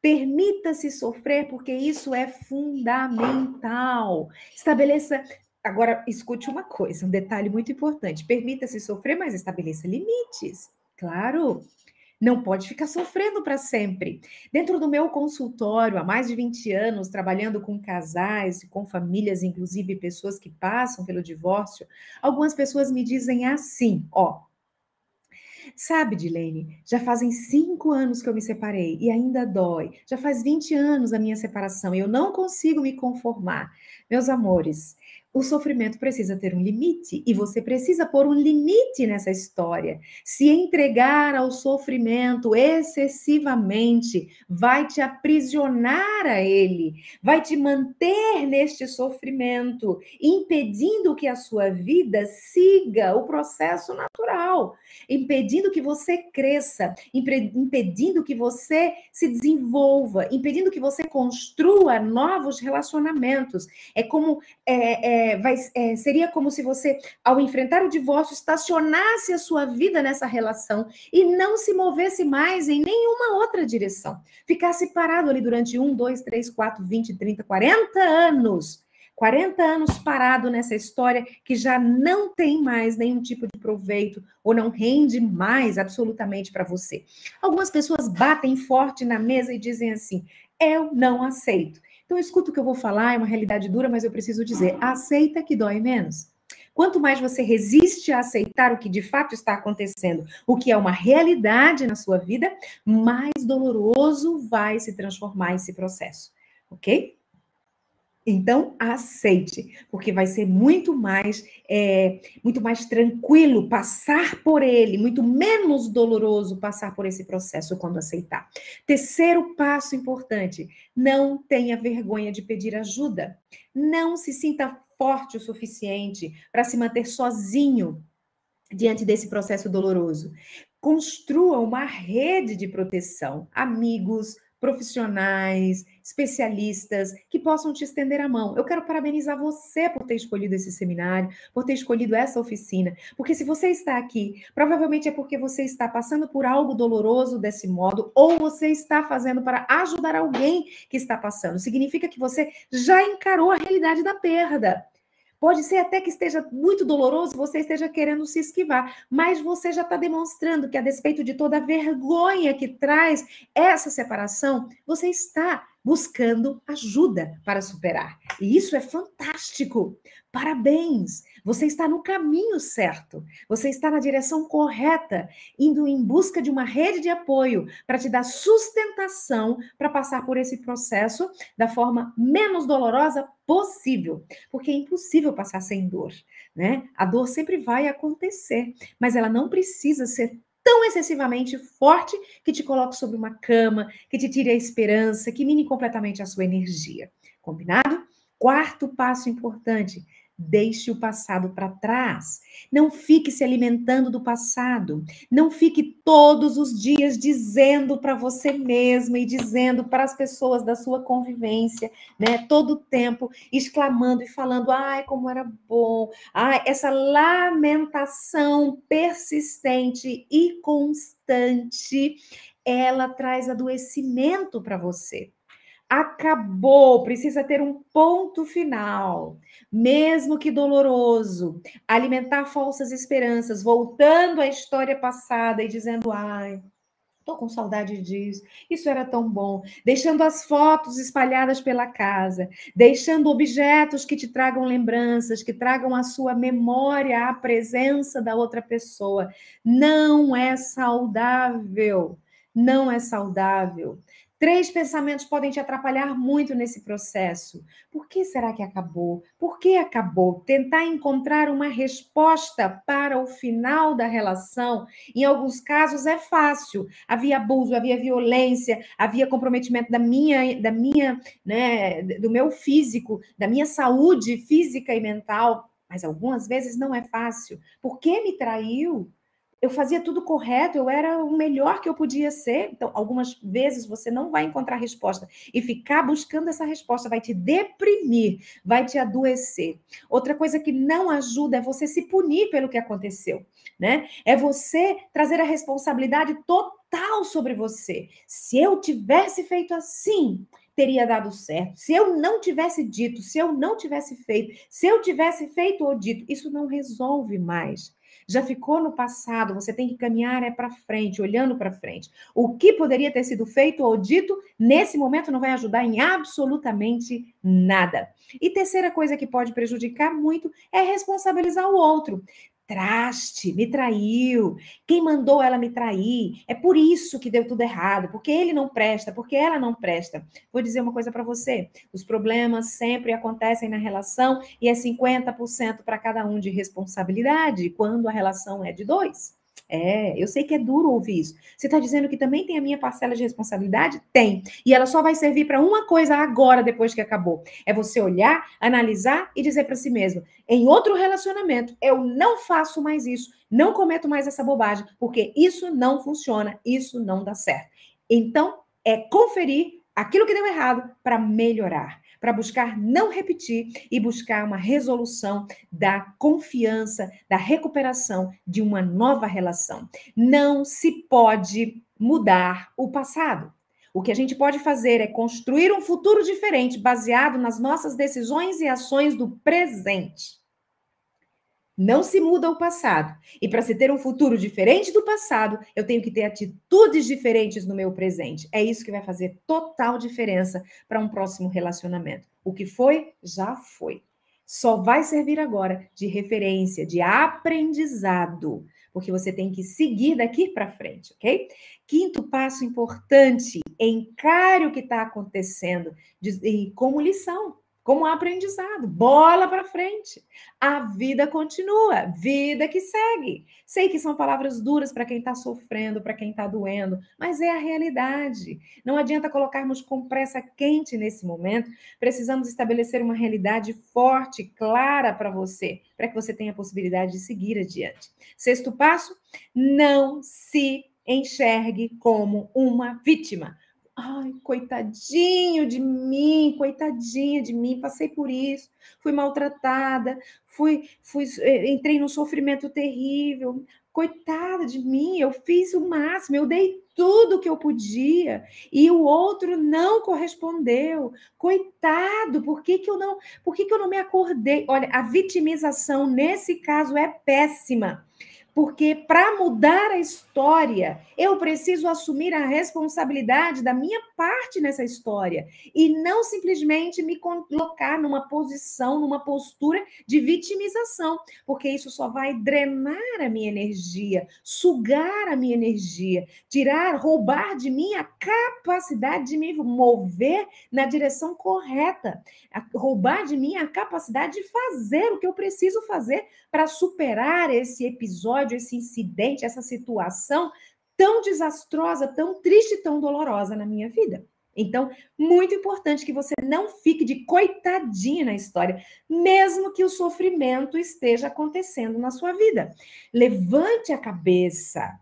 Permita-se sofrer, porque isso é fundamental. Estabeleça Agora, escute uma coisa, um detalhe muito importante. Permita-se sofrer, mas estabeleça limites. Claro, não pode ficar sofrendo para sempre. Dentro do meu consultório, há mais de 20 anos, trabalhando com casais, com famílias, inclusive pessoas que passam pelo divórcio, algumas pessoas me dizem assim: ó, Sabe, Dilene, já fazem cinco anos que eu me separei e ainda dói. Já faz 20 anos a minha separação e eu não consigo me conformar. Meus amores, o sofrimento precisa ter um limite e você precisa pôr um limite nessa história. Se entregar ao sofrimento excessivamente vai te aprisionar a ele, vai te manter neste sofrimento, impedindo que a sua vida siga o processo natural, impedindo que você cresça, impedindo que você se desenvolva, impedindo que você construa novos relacionamentos. É como é, é, é, vai, é, seria como se você, ao enfrentar o divórcio, estacionasse a sua vida nessa relação e não se movesse mais em nenhuma outra direção. Ficasse parado ali durante um, dois, três, quatro, vinte, trinta, quarenta anos. 40 anos parado nessa história que já não tem mais nenhum tipo de proveito ou não rende mais absolutamente para você. Algumas pessoas batem forte na mesa e dizem assim: eu não aceito. Então, escuta o que eu vou falar, é uma realidade dura, mas eu preciso dizer: aceita que dói menos. Quanto mais você resiste a aceitar o que de fato está acontecendo, o que é uma realidade na sua vida, mais doloroso vai se transformar esse processo, ok? Então, aceite, porque vai ser muito mais, é, muito mais tranquilo passar por ele, muito menos doloroso passar por esse processo quando aceitar. Terceiro passo importante: não tenha vergonha de pedir ajuda. Não se sinta forte o suficiente para se manter sozinho diante desse processo doloroso. Construa uma rede de proteção, amigos, profissionais, especialistas que possam te estender a mão. Eu quero parabenizar você por ter escolhido esse seminário, por ter escolhido essa oficina, porque se você está aqui, provavelmente é porque você está passando por algo doloroso desse modo, ou você está fazendo para ajudar alguém que está passando. Significa que você já encarou a realidade da perda. Pode ser até que esteja muito doloroso, você esteja querendo se esquivar, mas você já está demonstrando que, a despeito de toda a vergonha que traz essa separação, você está buscando ajuda para superar. E isso é fantástico. Parabéns! Você está no caminho certo. Você está na direção correta, indo em busca de uma rede de apoio para te dar sustentação para passar por esse processo da forma menos dolorosa possível, porque é impossível passar sem dor, né? A dor sempre vai acontecer, mas ela não precisa ser tão excessivamente forte que te coloque sobre uma cama, que te tire a esperança, que mine completamente a sua energia. Combinado? Quarto passo importante: Deixe o passado para trás. Não fique se alimentando do passado. Não fique todos os dias dizendo para você mesma e dizendo para as pessoas da sua convivência, né? Todo o tempo exclamando e falando: "Ai, como era bom". Ai, essa lamentação persistente e constante, ela traz adoecimento para você acabou, precisa ter um ponto final, mesmo que doloroso. Alimentar falsas esperanças, voltando à história passada e dizendo: ai. Tô com saudade disso. Isso era tão bom. Deixando as fotos espalhadas pela casa, deixando objetos que te tragam lembranças, que tragam a sua memória, a presença da outra pessoa. Não é saudável. Não é saudável. Três pensamentos podem te atrapalhar muito nesse processo. Por que será que acabou? Por que acabou? Tentar encontrar uma resposta para o final da relação, em alguns casos é fácil. Havia abuso, havia violência, havia comprometimento da minha, da minha, né, do meu físico, da minha saúde física e mental. Mas algumas vezes não é fácil. Por que me traiu? Eu fazia tudo correto, eu era o melhor que eu podia ser. Então, algumas vezes você não vai encontrar resposta e ficar buscando essa resposta vai te deprimir, vai te adoecer. Outra coisa que não ajuda é você se punir pelo que aconteceu, né? É você trazer a responsabilidade total sobre você. Se eu tivesse feito assim, teria dado certo. Se eu não tivesse dito, se eu não tivesse feito, se eu tivesse feito ou dito, isso não resolve mais já ficou no passado, você tem que caminhar é para frente, olhando para frente. O que poderia ter sido feito ou dito nesse momento não vai ajudar em absolutamente nada. E terceira coisa que pode prejudicar muito é responsabilizar o outro traste, me traiu. Quem mandou ela me trair? É por isso que deu tudo errado, porque ele não presta, porque ela não presta. Vou dizer uma coisa para você: os problemas sempre acontecem na relação e é 50% para cada um de responsabilidade quando a relação é de dois. É, eu sei que é duro ouvir isso. Você está dizendo que também tem a minha parcela de responsabilidade? Tem. E ela só vai servir para uma coisa agora, depois que acabou. É você olhar, analisar e dizer para si mesmo: em outro relacionamento, eu não faço mais isso, não cometo mais essa bobagem, porque isso não funciona, isso não dá certo. Então, é conferir aquilo que deu errado para melhorar para buscar não repetir e buscar uma resolução da confiança, da recuperação de uma nova relação. Não se pode mudar o passado. O que a gente pode fazer é construir um futuro diferente baseado nas nossas decisões e ações do presente. Não se muda o passado. E para se ter um futuro diferente do passado, eu tenho que ter atitudes diferentes no meu presente. É isso que vai fazer total diferença para um próximo relacionamento. O que foi, já foi. Só vai servir agora de referência, de aprendizado, porque você tem que seguir daqui para frente, ok? Quinto passo importante: encare o que está acontecendo como lição como aprendizado. Bola para frente. A vida continua, vida que segue. Sei que são palavras duras para quem está sofrendo, para quem está doendo, mas é a realidade. Não adianta colocarmos com pressa quente nesse momento. Precisamos estabelecer uma realidade forte, clara para você, para que você tenha a possibilidade de seguir adiante. Sexto passo: não se enxergue como uma vítima. Ai, coitadinho de mim, coitadinha de mim, passei por isso, fui maltratada, fui, fui, eh, entrei num sofrimento terrível. Coitada de mim, eu fiz o máximo, eu dei tudo que eu podia e o outro não correspondeu. Coitado, por que, que eu não, por que, que eu não me acordei? Olha, a vitimização nesse caso é péssima. Porque para mudar a história, eu preciso assumir a responsabilidade da minha parte nessa história e não simplesmente me colocar numa posição, numa postura de vitimização, porque isso só vai drenar a minha energia, sugar a minha energia, tirar, roubar de mim a capacidade de me mover na direção correta, roubar de mim a capacidade de fazer o que eu preciso fazer para superar esse episódio esse incidente, essa situação tão desastrosa, tão triste, tão dolorosa na minha vida. Então, muito importante que você não fique de coitadinha na história, mesmo que o sofrimento esteja acontecendo na sua vida. Levante a cabeça.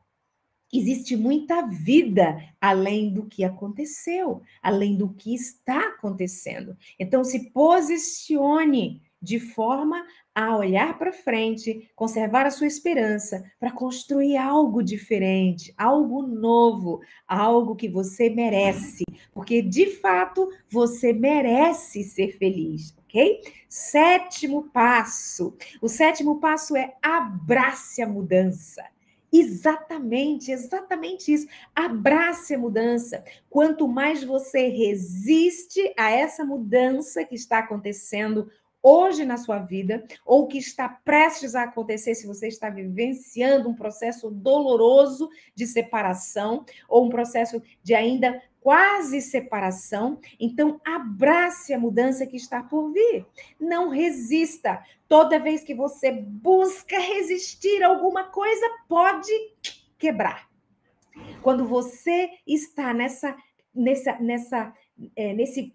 Existe muita vida além do que aconteceu, além do que está acontecendo. Então, se posicione de forma a olhar para frente, conservar a sua esperança para construir algo diferente, algo novo, algo que você merece, porque de fato você merece ser feliz, ok? Sétimo passo. O sétimo passo é abrace a mudança. Exatamente, exatamente isso. Abrace a mudança. Quanto mais você resiste a essa mudança que está acontecendo hoje na sua vida, ou que está prestes a acontecer se você está vivenciando um processo doloroso de separação, ou um processo de ainda quase separação, então abrace a mudança que está por vir. Não resista. Toda vez que você busca resistir alguma coisa, pode quebrar. Quando você está nessa, nessa, nessa, é, nesse,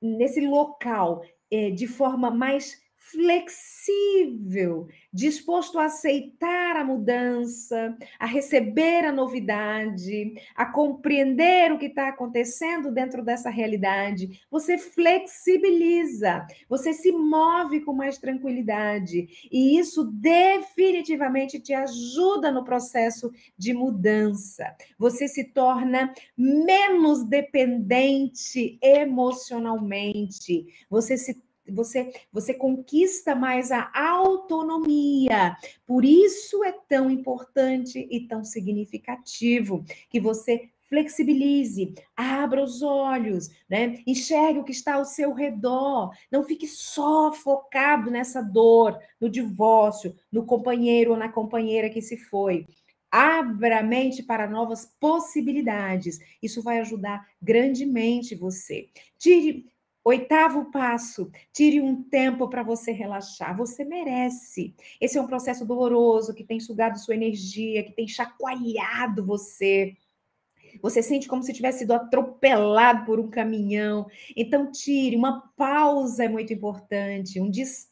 nesse local de forma mais flexível, disposto a aceitar a mudança, a receber a novidade, a compreender o que está acontecendo dentro dessa realidade. Você flexibiliza, você se move com mais tranquilidade, e isso definitivamente te ajuda no processo de mudança. Você se torna menos dependente emocionalmente, você se você, você conquista mais a autonomia. Por isso é tão importante e tão significativo que você flexibilize, abra os olhos, né? Enxergue o que está ao seu redor. Não fique só focado nessa dor, no divórcio, no companheiro ou na companheira que se foi. Abra a mente para novas possibilidades. Isso vai ajudar grandemente você. Tire Oitavo passo, tire um tempo para você relaxar. Você merece. Esse é um processo doloroso que tem sugado sua energia, que tem chacoalhado você. Você sente como se tivesse sido atropelado por um caminhão. Então, tire uma pausa é muito importante, um descanso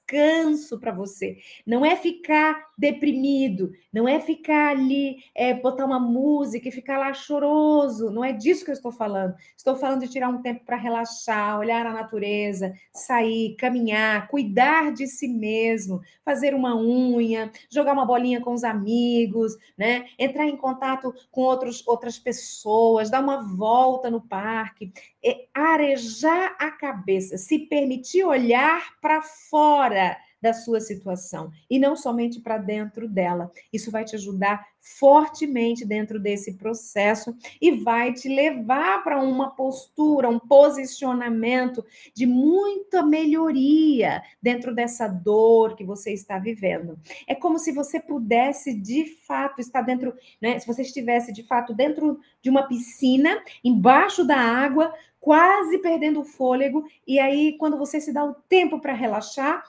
para você. Não é ficar deprimido, não é ficar ali, é, botar uma música e ficar lá choroso. Não é disso que eu estou falando. Estou falando de tirar um tempo para relaxar, olhar a natureza, sair, caminhar, cuidar de si mesmo, fazer uma unha, jogar uma bolinha com os amigos, né? Entrar em contato com outros, outras pessoas, dar uma volta no parque, é arejar a cabeça, se permitir olhar para fora da sua situação e não somente para dentro dela. Isso vai te ajudar fortemente dentro desse processo e vai te levar para uma postura, um posicionamento de muita melhoria dentro dessa dor que você está vivendo. É como se você pudesse de fato estar dentro, né? Se você estivesse de fato dentro de uma piscina, embaixo da água, quase perdendo o fôlego, e aí quando você se dá o tempo para relaxar,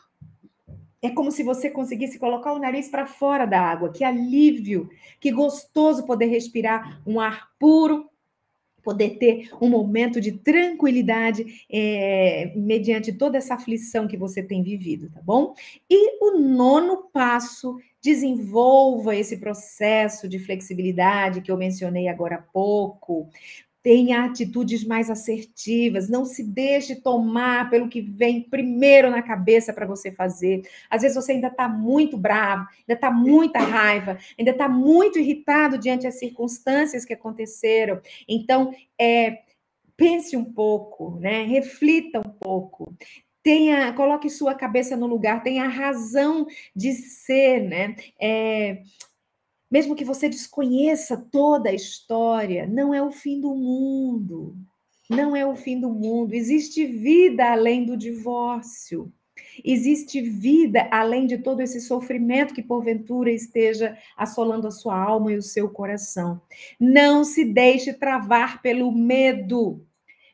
é como se você conseguisse colocar o nariz para fora da água. Que alívio, que gostoso poder respirar um ar puro, poder ter um momento de tranquilidade é, mediante toda essa aflição que você tem vivido, tá bom? E o nono passo, desenvolva esse processo de flexibilidade que eu mencionei agora há pouco. Tenha atitudes mais assertivas, não se deixe tomar pelo que vem primeiro na cabeça para você fazer. Às vezes você ainda está muito bravo, ainda está muita raiva, ainda está muito irritado diante das circunstâncias que aconteceram. Então, é, pense um pouco, né? reflita um pouco. Tenha, coloque sua cabeça no lugar, tenha razão de ser, né? É, mesmo que você desconheça toda a história, não é o fim do mundo. Não é o fim do mundo. Existe vida além do divórcio. Existe vida além de todo esse sofrimento que porventura esteja assolando a sua alma e o seu coração. Não se deixe travar pelo medo.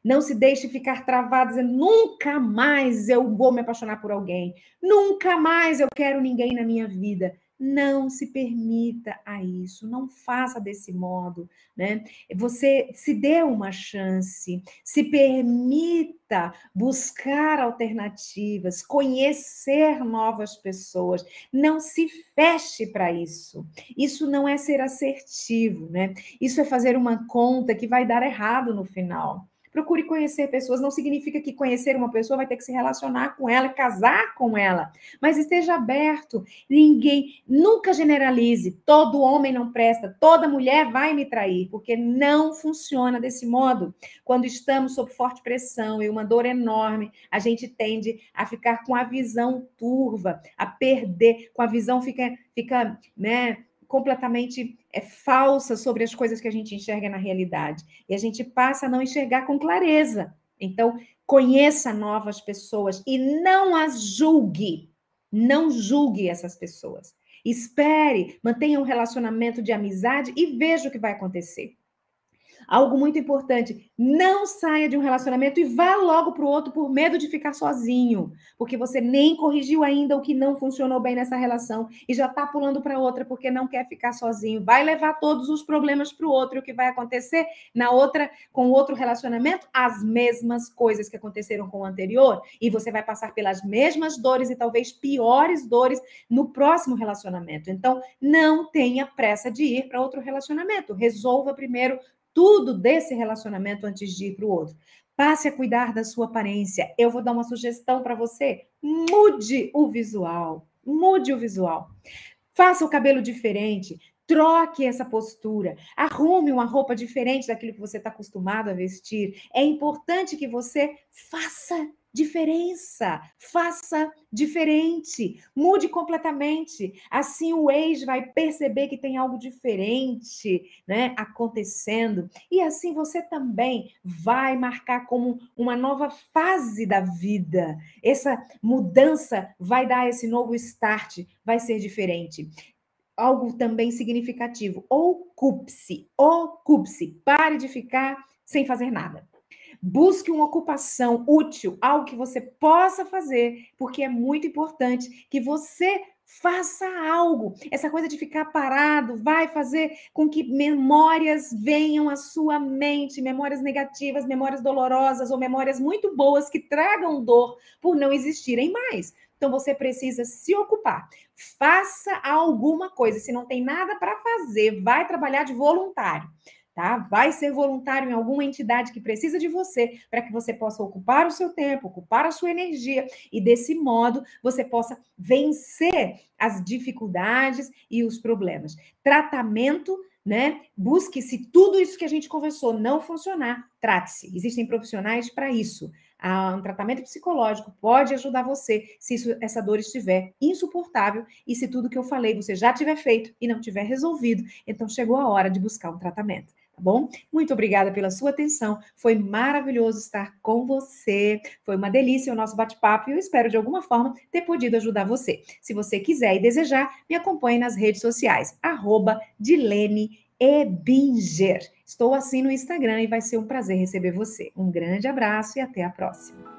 Não se deixe ficar travado dizendo nunca mais eu vou me apaixonar por alguém. Nunca mais eu quero ninguém na minha vida. Não se permita a isso, não faça desse modo, né? Você se dê uma chance, se permita buscar alternativas, conhecer novas pessoas, não se feche para isso. Isso não é ser assertivo, né? Isso é fazer uma conta que vai dar errado no final. Procure conhecer pessoas. Não significa que conhecer uma pessoa vai ter que se relacionar com ela, casar com ela. Mas esteja aberto. Ninguém, nunca generalize. Todo homem não presta, toda mulher vai me trair, porque não funciona desse modo. Quando estamos sob forte pressão e uma dor enorme, a gente tende a ficar com a visão turva, a perder, com a visão fica, fica, né? Completamente é, falsa sobre as coisas que a gente enxerga na realidade. E a gente passa a não enxergar com clareza. Então, conheça novas pessoas e não as julgue. Não julgue essas pessoas. Espere, mantenha um relacionamento de amizade e veja o que vai acontecer. Algo muito importante: não saia de um relacionamento e vá logo para o outro por medo de ficar sozinho, porque você nem corrigiu ainda o que não funcionou bem nessa relação e já está pulando para outra porque não quer ficar sozinho. Vai levar todos os problemas para o outro e o que vai acontecer na outra, com o outro relacionamento? As mesmas coisas que aconteceram com o anterior e você vai passar pelas mesmas dores e talvez piores dores no próximo relacionamento. Então, não tenha pressa de ir para outro relacionamento. Resolva primeiro tudo desse relacionamento antes de ir para o outro. Passe a cuidar da sua aparência. Eu vou dar uma sugestão para você. Mude o visual. Mude o visual. Faça o cabelo diferente. Troque essa postura. Arrume uma roupa diferente daquilo que você está acostumado a vestir. É importante que você faça diferença, faça diferente, mude completamente. Assim o ex vai perceber que tem algo diferente, né, acontecendo, e assim você também vai marcar como uma nova fase da vida. Essa mudança vai dar esse novo start, vai ser diferente algo também significativo. Ocupe-se, ocupe-se. Pare de ficar sem fazer nada. Busque uma ocupação útil, algo que você possa fazer, porque é muito importante que você faça algo. Essa coisa de ficar parado vai fazer com que memórias venham à sua mente, memórias negativas, memórias dolorosas ou memórias muito boas que tragam dor por não existirem mais. Então você precisa se ocupar. Faça alguma coisa. Se não tem nada para fazer, vai trabalhar de voluntário tá? Vai ser voluntário em alguma entidade que precisa de você para que você possa ocupar o seu tempo, ocupar a sua energia e desse modo você possa vencer as dificuldades e os problemas. Tratamento né? Busque se tudo isso que a gente conversou não funcionar, trate-se. Existem profissionais para isso. Ah, um tratamento psicológico pode ajudar você se isso, essa dor estiver insuportável e se tudo que eu falei você já tiver feito e não tiver resolvido, então chegou a hora de buscar um tratamento tá bom? Muito obrigada pela sua atenção. Foi maravilhoso estar com você. Foi uma delícia o nosso bate-papo e eu espero de alguma forma ter podido ajudar você. Se você quiser e desejar, me acompanhe nas redes sociais, arroba Dilene Ebinger. Estou assim no Instagram e vai ser um prazer receber você. Um grande abraço e até a próxima.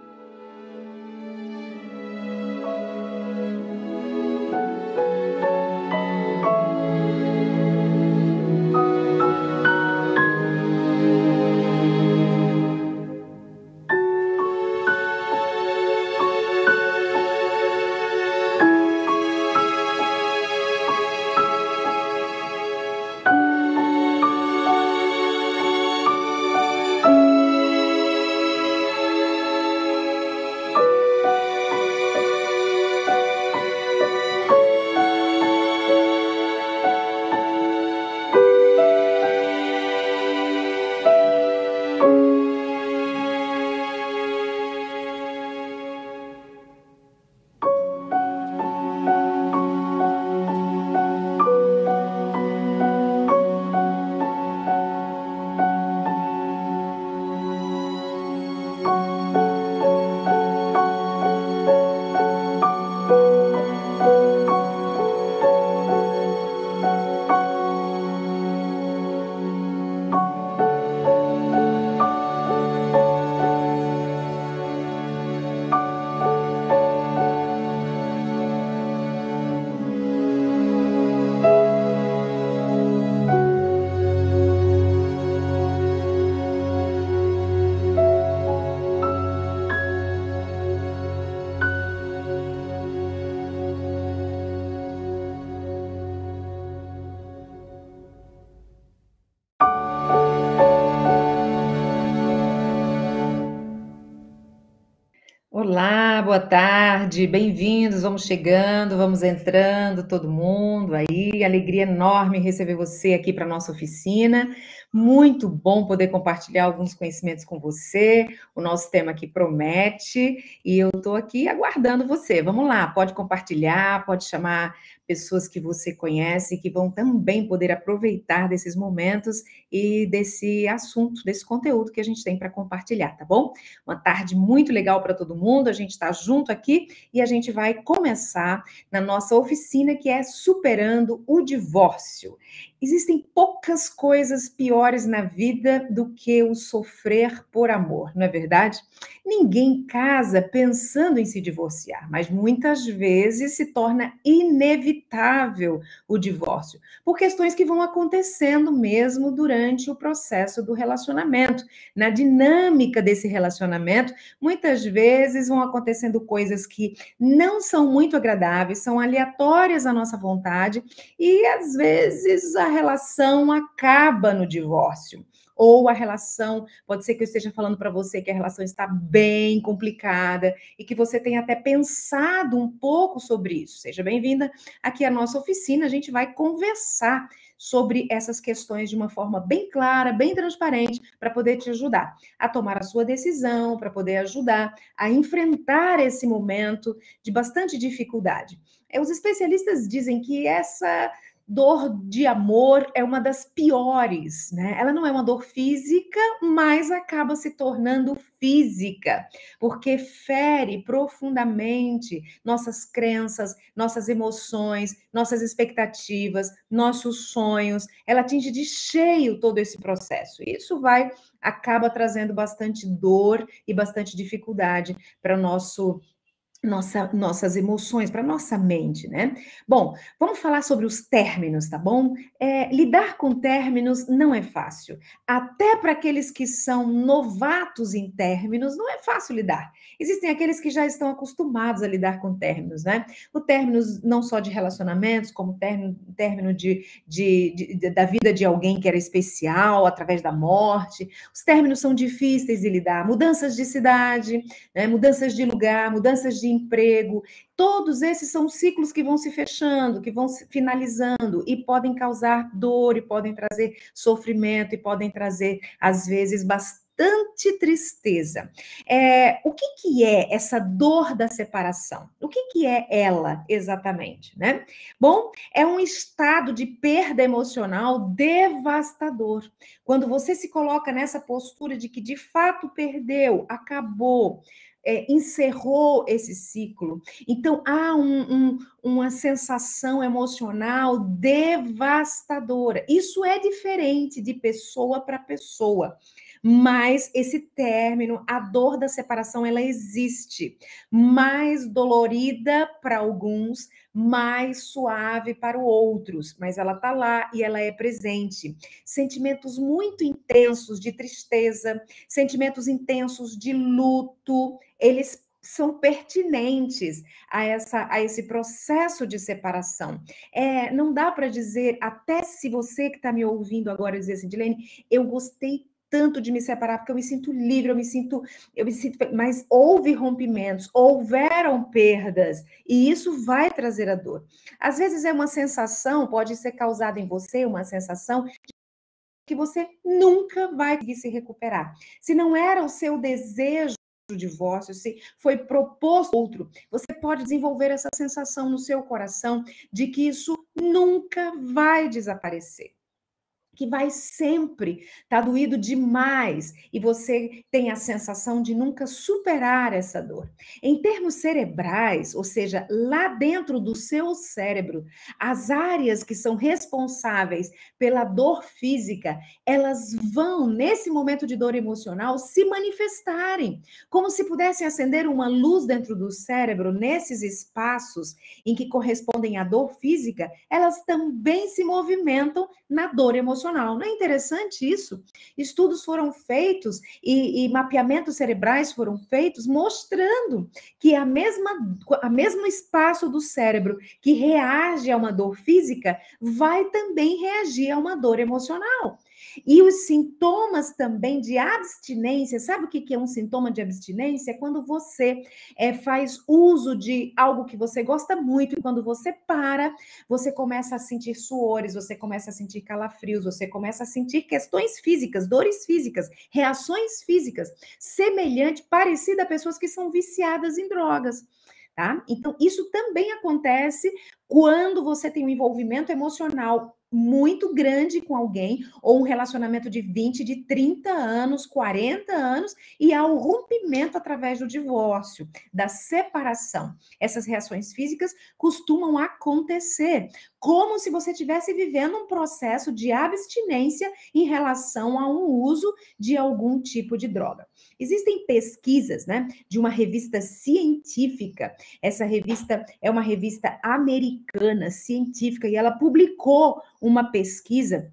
Boa tarde, bem-vindos. Vamos chegando, vamos entrando, todo mundo aí. Alegria enorme receber você aqui para nossa oficina. Muito bom poder compartilhar alguns conhecimentos com você. O nosso tema aqui promete e eu estou aqui aguardando você. Vamos lá, pode compartilhar, pode chamar pessoas que você conhece que vão também poder aproveitar desses momentos e desse assunto, desse conteúdo que a gente tem para compartilhar, tá bom? Uma tarde muito legal para todo mundo. A gente está junto aqui e a gente vai começar na nossa oficina que é superando o divórcio. Existem poucas coisas piores na vida do que o sofrer por amor, não é verdade? Ninguém casa pensando em se divorciar, mas muitas vezes se torna inevitável o divórcio, por questões que vão acontecendo mesmo durante o processo do relacionamento. Na dinâmica desse relacionamento, muitas vezes vão acontecendo coisas que não são muito agradáveis, são aleatórias à nossa vontade e às vezes a relação acaba no divórcio. Ou a relação, pode ser que eu esteja falando para você que a relação está bem complicada e que você tenha até pensado um pouco sobre isso. Seja bem-vinda aqui à nossa oficina, a gente vai conversar sobre essas questões de uma forma bem clara, bem transparente, para poder te ajudar a tomar a sua decisão, para poder ajudar a enfrentar esse momento de bastante dificuldade. É, os especialistas dizem que essa dor de amor é uma das piores, né? Ela não é uma dor física, mas acaba se tornando física, porque fere profundamente nossas crenças, nossas emoções, nossas expectativas, nossos sonhos. Ela atinge de cheio todo esse processo. Isso vai acaba trazendo bastante dor e bastante dificuldade para o nosso nossa, nossas emoções, para nossa mente, né? Bom, vamos falar sobre os términos, tá bom? É, lidar com términos não é fácil. Até para aqueles que são novatos em términos, não é fácil lidar. Existem aqueles que já estão acostumados a lidar com términos, né? O término não só de relacionamentos, como término, término de, de, de, da vida de alguém que era especial através da morte. Os términos são difíceis de lidar. Mudanças de cidade, né? mudanças de lugar, mudanças de emprego, todos esses são ciclos que vão se fechando, que vão se finalizando e podem causar dor, e podem trazer sofrimento, e podem trazer, às vezes, bastante tristeza. É, o que, que é essa dor da separação? O que, que é ela exatamente, né? Bom, é um estado de perda emocional devastador. Quando você se coloca nessa postura de que de fato perdeu, acabou, é, encerrou esse ciclo. Então, há um, um, uma sensação emocional devastadora. Isso é diferente de pessoa para pessoa. Mas esse término, a dor da separação, ela existe. Mais dolorida para alguns, mais suave para outros, mas ela está lá e ela é presente. Sentimentos muito intensos de tristeza, sentimentos intensos de luto, eles são pertinentes a, essa, a esse processo de separação. É, não dá para dizer, até se você que está me ouvindo agora dizer assim, Dilene, eu gostei tanto de me separar, porque eu me sinto livre, eu me sinto, eu me sinto, mas houve rompimentos, houveram perdas, e isso vai trazer a dor. Às vezes é uma sensação, pode ser causada em você uma sensação que você nunca vai conseguir se recuperar. Se não era o seu desejo o divórcio, se foi proposto outro, você pode desenvolver essa sensação no seu coração de que isso nunca vai desaparecer que vai sempre estar tá doído demais e você tem a sensação de nunca superar essa dor. Em termos cerebrais, ou seja, lá dentro do seu cérebro, as áreas que são responsáveis pela dor física, elas vão nesse momento de dor emocional se manifestarem, como se pudessem acender uma luz dentro do cérebro nesses espaços em que correspondem à dor física, elas também se movimentam na dor emocional emocional. Não é interessante isso? Estudos foram feitos e, e mapeamentos cerebrais foram feitos mostrando que a mesma, a mesmo espaço do cérebro que reage a uma dor física vai também reagir a uma dor emocional. E os sintomas também de abstinência, sabe o que é um sintoma de abstinência? É quando você é, faz uso de algo que você gosta muito, e quando você para, você começa a sentir suores, você começa a sentir calafrios, você começa a sentir questões físicas, dores físicas, reações físicas, semelhante, parecida a pessoas que são viciadas em drogas. Tá? Então, isso também acontece quando você tem um envolvimento emocional muito grande com alguém, ou um relacionamento de 20, de 30 anos, 40 anos, e há o rompimento através do divórcio, da separação. Essas reações físicas costumam acontecer, como se você estivesse vivendo um processo de abstinência em relação a um uso de algum tipo de droga. Existem pesquisas, né, de uma revista científica. Essa revista é uma revista americana científica e ela publicou uma pesquisa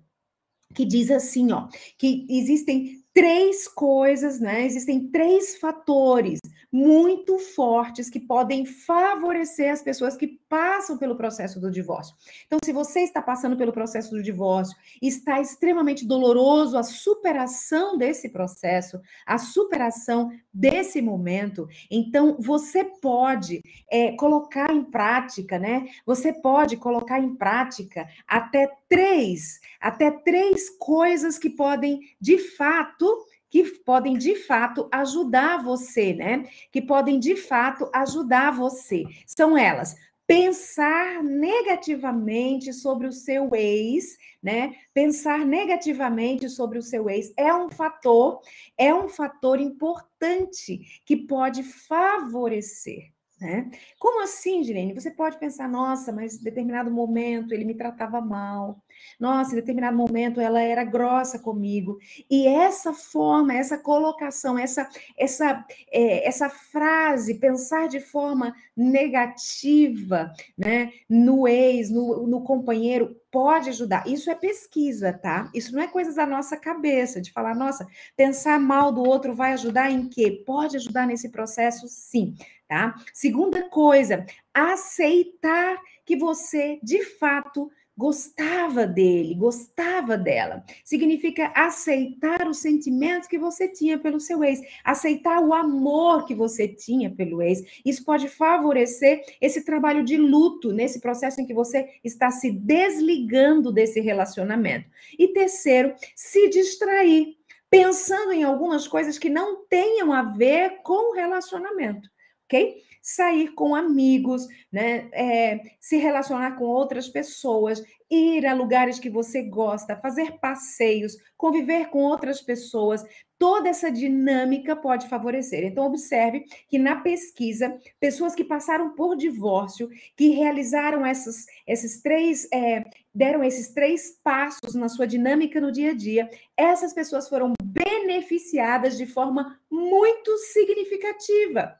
que diz assim, ó, que existem três coisas, né? Existem três fatores muito fortes que podem favorecer as pessoas que passam pelo processo do divórcio. Então, se você está passando pelo processo do divórcio, está extremamente doloroso a superação desse processo, a superação desse momento, então você pode é, colocar em prática, né? Você pode colocar em prática até três, até três coisas que podem, de fato, que podem de fato ajudar você, né? Que podem de fato ajudar você. São elas: pensar negativamente sobre o seu ex, né? Pensar negativamente sobre o seu ex é um fator, é um fator importante que pode favorecer né? Como assim, Girene? Você pode pensar, nossa, mas em determinado momento ele me tratava mal. Nossa, em determinado momento ela era grossa comigo. E essa forma, essa colocação, essa essa é, essa frase, pensar de forma negativa, né, no ex, no, no companheiro, pode ajudar. Isso é pesquisa, tá? Isso não é coisa da nossa cabeça, de falar, nossa, pensar mal do outro vai ajudar em quê? Pode ajudar nesse processo, sim tá? Segunda coisa, aceitar que você de fato gostava dele, gostava dela. Significa aceitar o sentimento que você tinha pelo seu ex, aceitar o amor que você tinha pelo ex. Isso pode favorecer esse trabalho de luto nesse processo em que você está se desligando desse relacionamento. E terceiro, se distrair, pensando em algumas coisas que não tenham a ver com o relacionamento ok? Sair com amigos, né? É, se relacionar com outras pessoas, ir a lugares que você gosta, fazer passeios, conviver com outras pessoas, toda essa dinâmica pode favorecer. Então, observe que na pesquisa, pessoas que passaram por divórcio, que realizaram essas, esses três, é, deram esses três passos na sua dinâmica no dia a dia, essas pessoas foram beneficiadas de forma muito significativa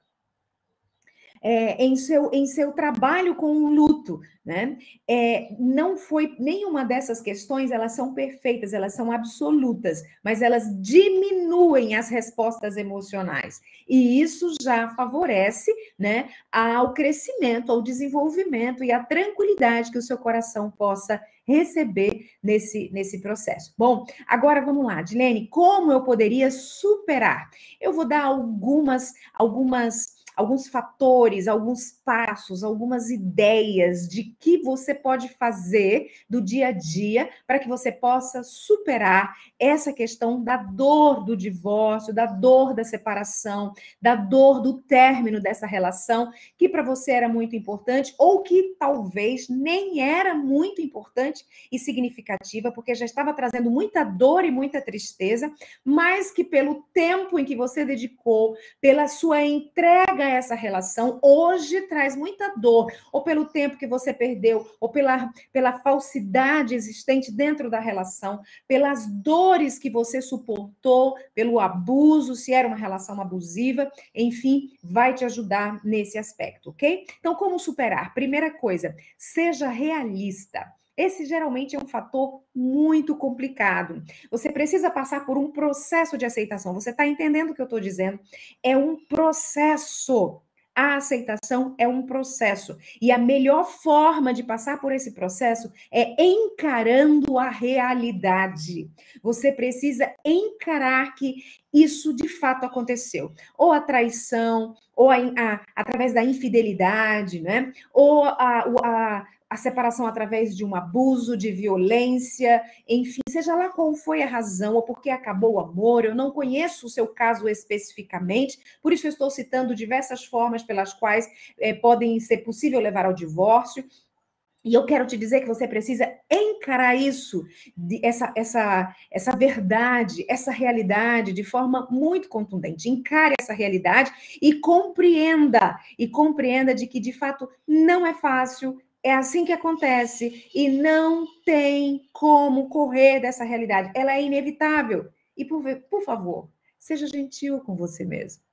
é, em, seu, em seu trabalho com o luto, né? É, não foi nenhuma dessas questões, elas são perfeitas, elas são absolutas, mas elas diminuem as respostas emocionais. E isso já favorece, né, ao crescimento, ao desenvolvimento e à tranquilidade que o seu coração possa receber nesse, nesse processo. Bom, agora vamos lá, Dilene, como eu poderia superar? Eu vou dar algumas, algumas alguns fatores, alguns passos, algumas ideias de que você pode fazer do dia a dia para que você possa superar essa questão da dor do divórcio, da dor da separação, da dor do término dessa relação, que para você era muito importante ou que talvez nem era muito importante e significativa, porque já estava trazendo muita dor e muita tristeza, mas que pelo tempo em que você dedicou, pela sua entrega essa relação, hoje traz muita dor, ou pelo tempo que você perdeu, ou pela, pela falsidade existente dentro da relação, pelas dores que você suportou, pelo abuso, se era uma relação abusiva, enfim, vai te ajudar nesse aspecto, ok? Então, como superar? Primeira coisa, seja realista. Esse geralmente é um fator muito complicado. Você precisa passar por um processo de aceitação. Você está entendendo o que eu estou dizendo? É um processo A aceitação é um processo. E a melhor forma de passar por esse processo é encarando a realidade. Você precisa encarar que isso de fato aconteceu. Ou a traição, ou a, a, através da infidelidade, né? Ou a, a, separação através de um abuso, de violência, enfim, seja lá qual foi a razão ou porque acabou o amor, eu não conheço o seu caso especificamente, por isso eu estou citando diversas formas pelas quais é, podem ser possível levar ao divórcio. E eu quero te dizer que você precisa encarar isso, essa, essa, essa verdade, essa realidade de forma muito contundente. Encare essa realidade e compreenda, e compreenda de que de fato não é fácil, é assim que acontece e não tem como correr dessa realidade. Ela é inevitável. E por, por favor, seja gentil com você mesmo.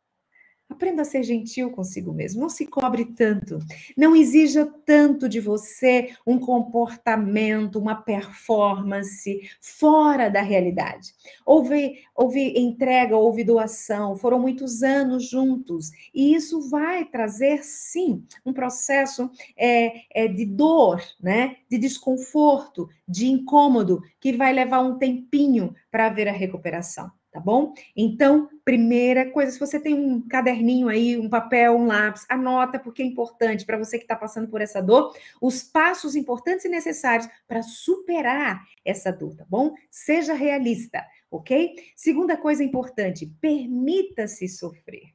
Aprenda a ser gentil consigo mesmo. Não se cobre tanto. Não exija tanto de você um comportamento, uma performance fora da realidade. Houve, houve entrega, houve doação, foram muitos anos juntos. E isso vai trazer, sim, um processo é, é, de dor, né? de desconforto, de incômodo, que vai levar um tempinho para haver a recuperação tá bom? Então, primeira coisa, se você tem um caderninho aí, um papel, um lápis, anota, porque é importante para você que está passando por essa dor, os passos importantes e necessários para superar essa dor, tá bom? Seja realista, ok? Segunda coisa importante, permita-se sofrer.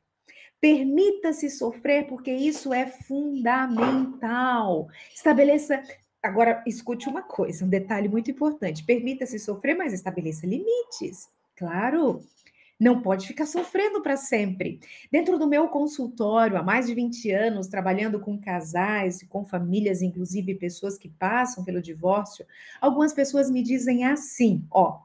Permita-se sofrer, porque isso é fundamental. Estabeleça Agora, escute uma coisa, um detalhe muito importante. Permita-se sofrer, mas estabeleça limites. Claro, não pode ficar sofrendo para sempre. Dentro do meu consultório, há mais de 20 anos, trabalhando com casais, com famílias, inclusive pessoas que passam pelo divórcio, algumas pessoas me dizem assim: ó,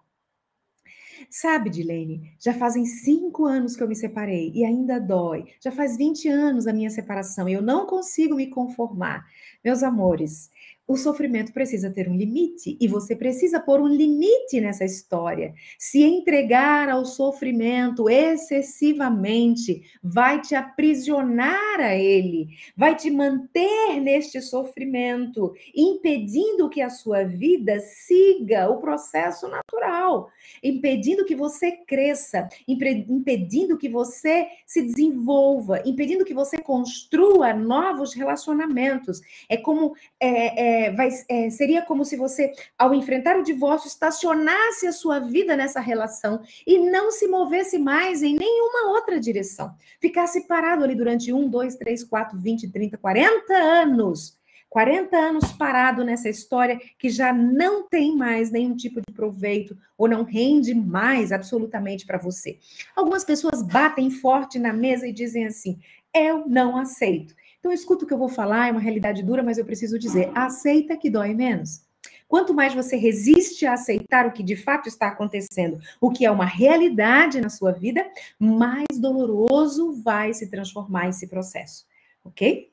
Sabe, Dilene, já fazem cinco anos que eu me separei e ainda dói. Já faz 20 anos a minha separação e eu não consigo me conformar. Meus amores, o sofrimento precisa ter um limite e você precisa pôr um limite nessa história. Se entregar ao sofrimento excessivamente vai te aprisionar a ele, vai te manter neste sofrimento, impedindo que a sua vida siga o processo natural, impedindo que você cresça, impedindo que você se desenvolva, impedindo que você construa novos relacionamentos. É como é, é, é, vai, é, seria como se você, ao enfrentar o divórcio, estacionasse a sua vida nessa relação e não se movesse mais em nenhuma outra direção. Ficasse parado ali durante um, dois, três, quatro, vinte, trinta, quarenta anos. 40 anos parado nessa história que já não tem mais nenhum tipo de proveito ou não rende mais absolutamente para você. Algumas pessoas batem forte na mesa e dizem assim: eu não aceito. Então, escuta o que eu vou falar, é uma realidade dura, mas eu preciso dizer: aceita que dói menos. Quanto mais você resiste a aceitar o que de fato está acontecendo, o que é uma realidade na sua vida, mais doloroso vai se transformar esse processo, ok?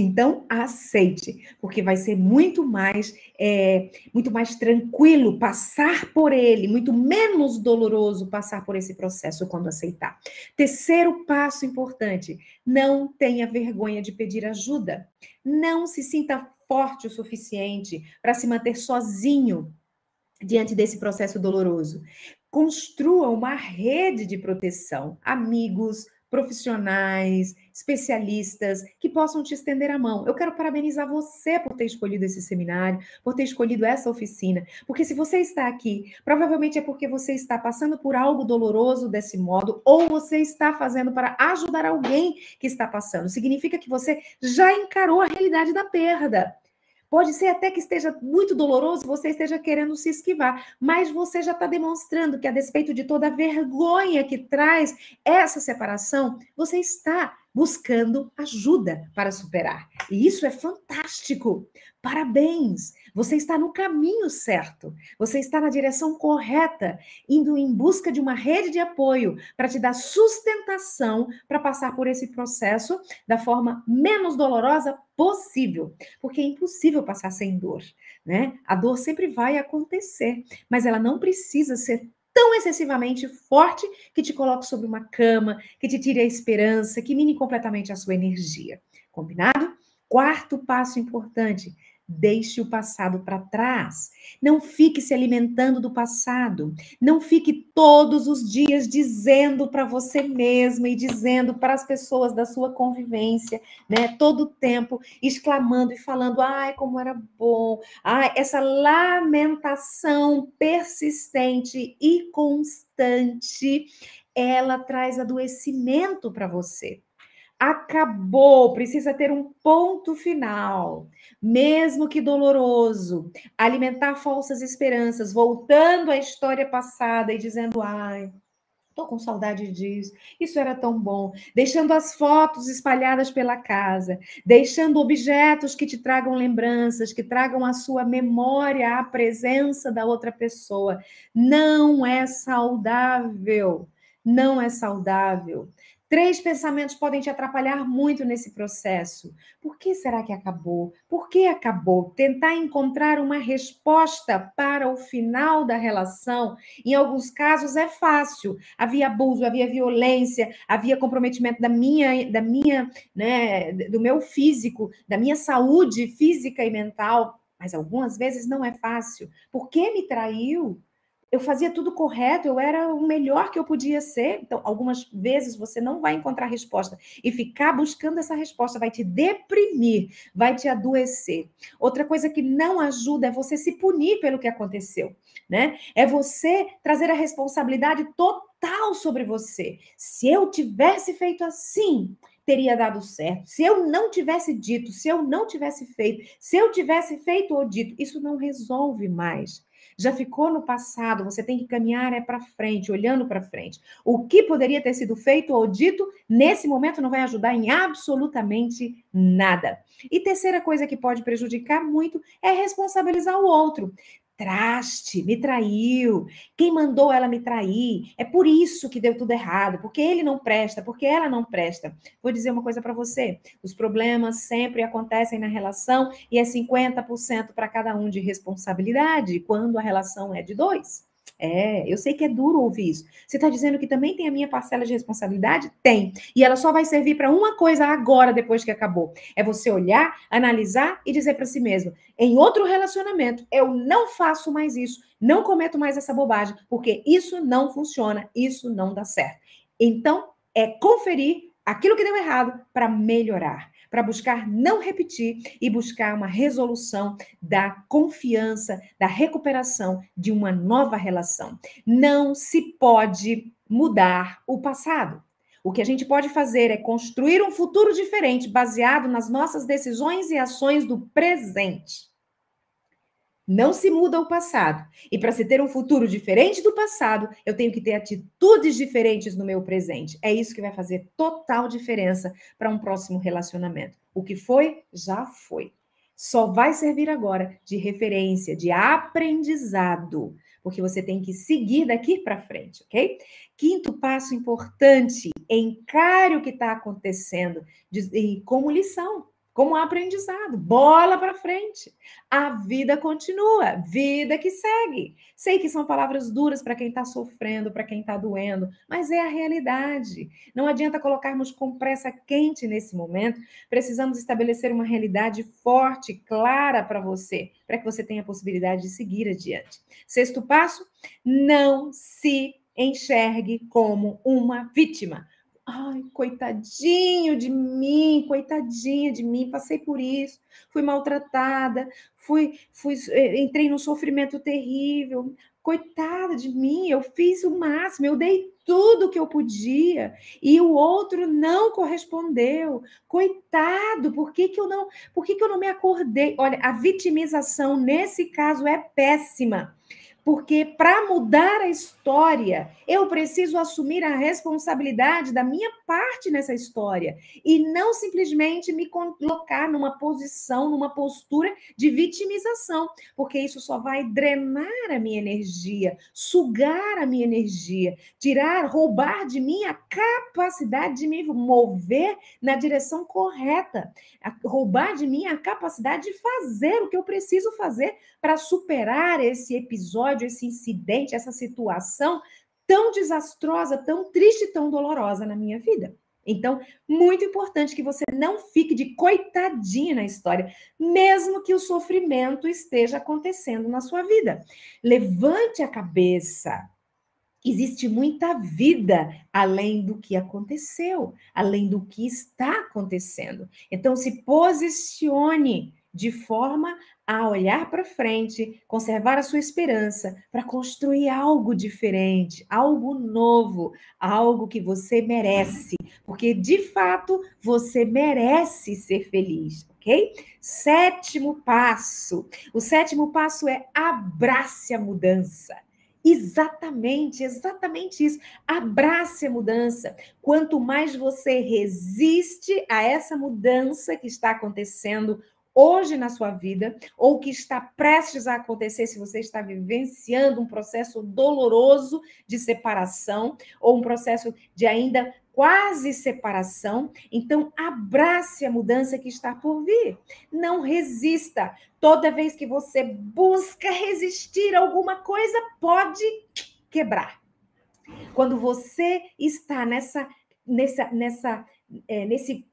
Então, aceite, porque vai ser muito mais, é, muito mais tranquilo passar por ele, muito menos doloroso passar por esse processo quando aceitar. Terceiro passo importante: não tenha vergonha de pedir ajuda. Não se sinta forte o suficiente para se manter sozinho diante desse processo doloroso. Construa uma rede de proteção, amigos, profissionais, especialistas que possam te estender a mão. Eu quero parabenizar você por ter escolhido esse seminário, por ter escolhido essa oficina, porque se você está aqui, provavelmente é porque você está passando por algo doloroso desse modo, ou você está fazendo para ajudar alguém que está passando. Significa que você já encarou a realidade da perda. Pode ser até que esteja muito doloroso, você esteja querendo se esquivar, mas você já está demonstrando que, a despeito de toda a vergonha que traz essa separação, você está buscando ajuda para superar. E isso é fantástico. Parabéns! Você está no caminho certo. Você está na direção correta, indo em busca de uma rede de apoio para te dar sustentação para passar por esse processo da forma menos dolorosa possível, porque é impossível passar sem dor, né? A dor sempre vai acontecer, mas ela não precisa ser tão excessivamente forte que te coloque sobre uma cama, que te tire a esperança, que mine completamente a sua energia. Combinado? Quarto passo importante: Deixe o passado para trás. Não fique se alimentando do passado. Não fique todos os dias dizendo para você mesma e dizendo para as pessoas da sua convivência, né? Todo o tempo exclamando e falando: "Ai, como era bom". Ai, essa lamentação persistente e constante, ela traz adoecimento para você acabou, precisa ter um ponto final, mesmo que doloroso. Alimentar falsas esperanças, voltando à história passada e dizendo: ai. Tô com saudade disso. Isso era tão bom. Deixando as fotos espalhadas pela casa, deixando objetos que te tragam lembranças, que tragam a sua memória, a presença da outra pessoa. Não é saudável. Não é saudável. Três pensamentos podem te atrapalhar muito nesse processo. Por que será que acabou? Por que acabou? Tentar encontrar uma resposta para o final da relação, em alguns casos é fácil. Havia abuso, havia violência, havia comprometimento da minha, da minha, né, do meu físico, da minha saúde física e mental. Mas algumas vezes não é fácil. Por que me traiu? Eu fazia tudo correto, eu era o melhor que eu podia ser. Então, algumas vezes você não vai encontrar resposta e ficar buscando essa resposta vai te deprimir, vai te adoecer. Outra coisa que não ajuda é você se punir pelo que aconteceu, né? É você trazer a responsabilidade total sobre você. Se eu tivesse feito assim, teria dado certo. Se eu não tivesse dito, se eu não tivesse feito, se eu tivesse feito ou dito, isso não resolve mais já ficou no passado, você tem que caminhar é para frente, olhando para frente. O que poderia ter sido feito ou dito nesse momento não vai ajudar em absolutamente nada. E terceira coisa que pode prejudicar muito é responsabilizar o outro traste, me traiu. Quem mandou ela me trair? É por isso que deu tudo errado, porque ele não presta, porque ela não presta. Vou dizer uma coisa para você: os problemas sempre acontecem na relação e é 50% para cada um de responsabilidade quando a relação é de dois. É, eu sei que é duro ouvir isso. Você está dizendo que também tem a minha parcela de responsabilidade? Tem. E ela só vai servir para uma coisa agora, depois que acabou. É você olhar, analisar e dizer para si mesmo: em outro relacionamento, eu não faço mais isso, não cometo mais essa bobagem, porque isso não funciona, isso não dá certo. Então, é conferir aquilo que deu errado para melhorar para buscar não repetir e buscar uma resolução da confiança, da recuperação de uma nova relação. Não se pode mudar o passado. O que a gente pode fazer é construir um futuro diferente baseado nas nossas decisões e ações do presente. Não se muda o passado. E para se ter um futuro diferente do passado, eu tenho que ter atitudes diferentes no meu presente. É isso que vai fazer total diferença para um próximo relacionamento. O que foi, já foi. Só vai servir agora de referência, de aprendizado, porque você tem que seguir daqui para frente, ok? Quinto passo importante: encare o que está acontecendo como lição como aprendizado. Bola para frente. A vida continua, vida que segue. Sei que são palavras duras para quem está sofrendo, para quem está doendo, mas é a realidade. Não adianta colocarmos com pressa quente nesse momento. Precisamos estabelecer uma realidade forte, clara para você, para que você tenha a possibilidade de seguir adiante. Sexto passo: não se enxergue como uma vítima. Ai, coitadinho de mim, coitadinha de mim, passei por isso, fui maltratada, fui, fui, eh, entrei num sofrimento terrível. Coitada de mim, eu fiz o máximo, eu dei tudo que eu podia e o outro não correspondeu. Coitado, por que, que eu não, por que, que eu não me acordei? Olha, a vitimização nesse caso é péssima. Porque para mudar a história, eu preciso assumir a responsabilidade da minha parte nessa história e não simplesmente me colocar numa posição, numa postura de vitimização, porque isso só vai drenar a minha energia, sugar a minha energia, tirar, roubar de mim a capacidade de me mover na direção correta, roubar de mim a capacidade de fazer o que eu preciso fazer para superar esse episódio esse incidente, essa situação tão desastrosa, tão triste, tão dolorosa na minha vida. Então, muito importante que você não fique de coitadinha na história, mesmo que o sofrimento esteja acontecendo na sua vida. Levante a cabeça. Existe muita vida além do que aconteceu, além do que está acontecendo. Então, se posicione de forma a olhar para frente, conservar a sua esperança para construir algo diferente, algo novo, algo que você merece, porque de fato você merece ser feliz, ok? Sétimo passo. O sétimo passo é abrace a mudança. Exatamente, exatamente isso. Abrace a mudança. Quanto mais você resiste a essa mudança que está acontecendo hoje na sua vida, ou que está prestes a acontecer se você está vivenciando um processo doloroso de separação, ou um processo de ainda quase separação, então abrace a mudança que está por vir. Não resista. Toda vez que você busca resistir alguma coisa, pode quebrar. Quando você está nessa, nessa, nessa, é, nesse,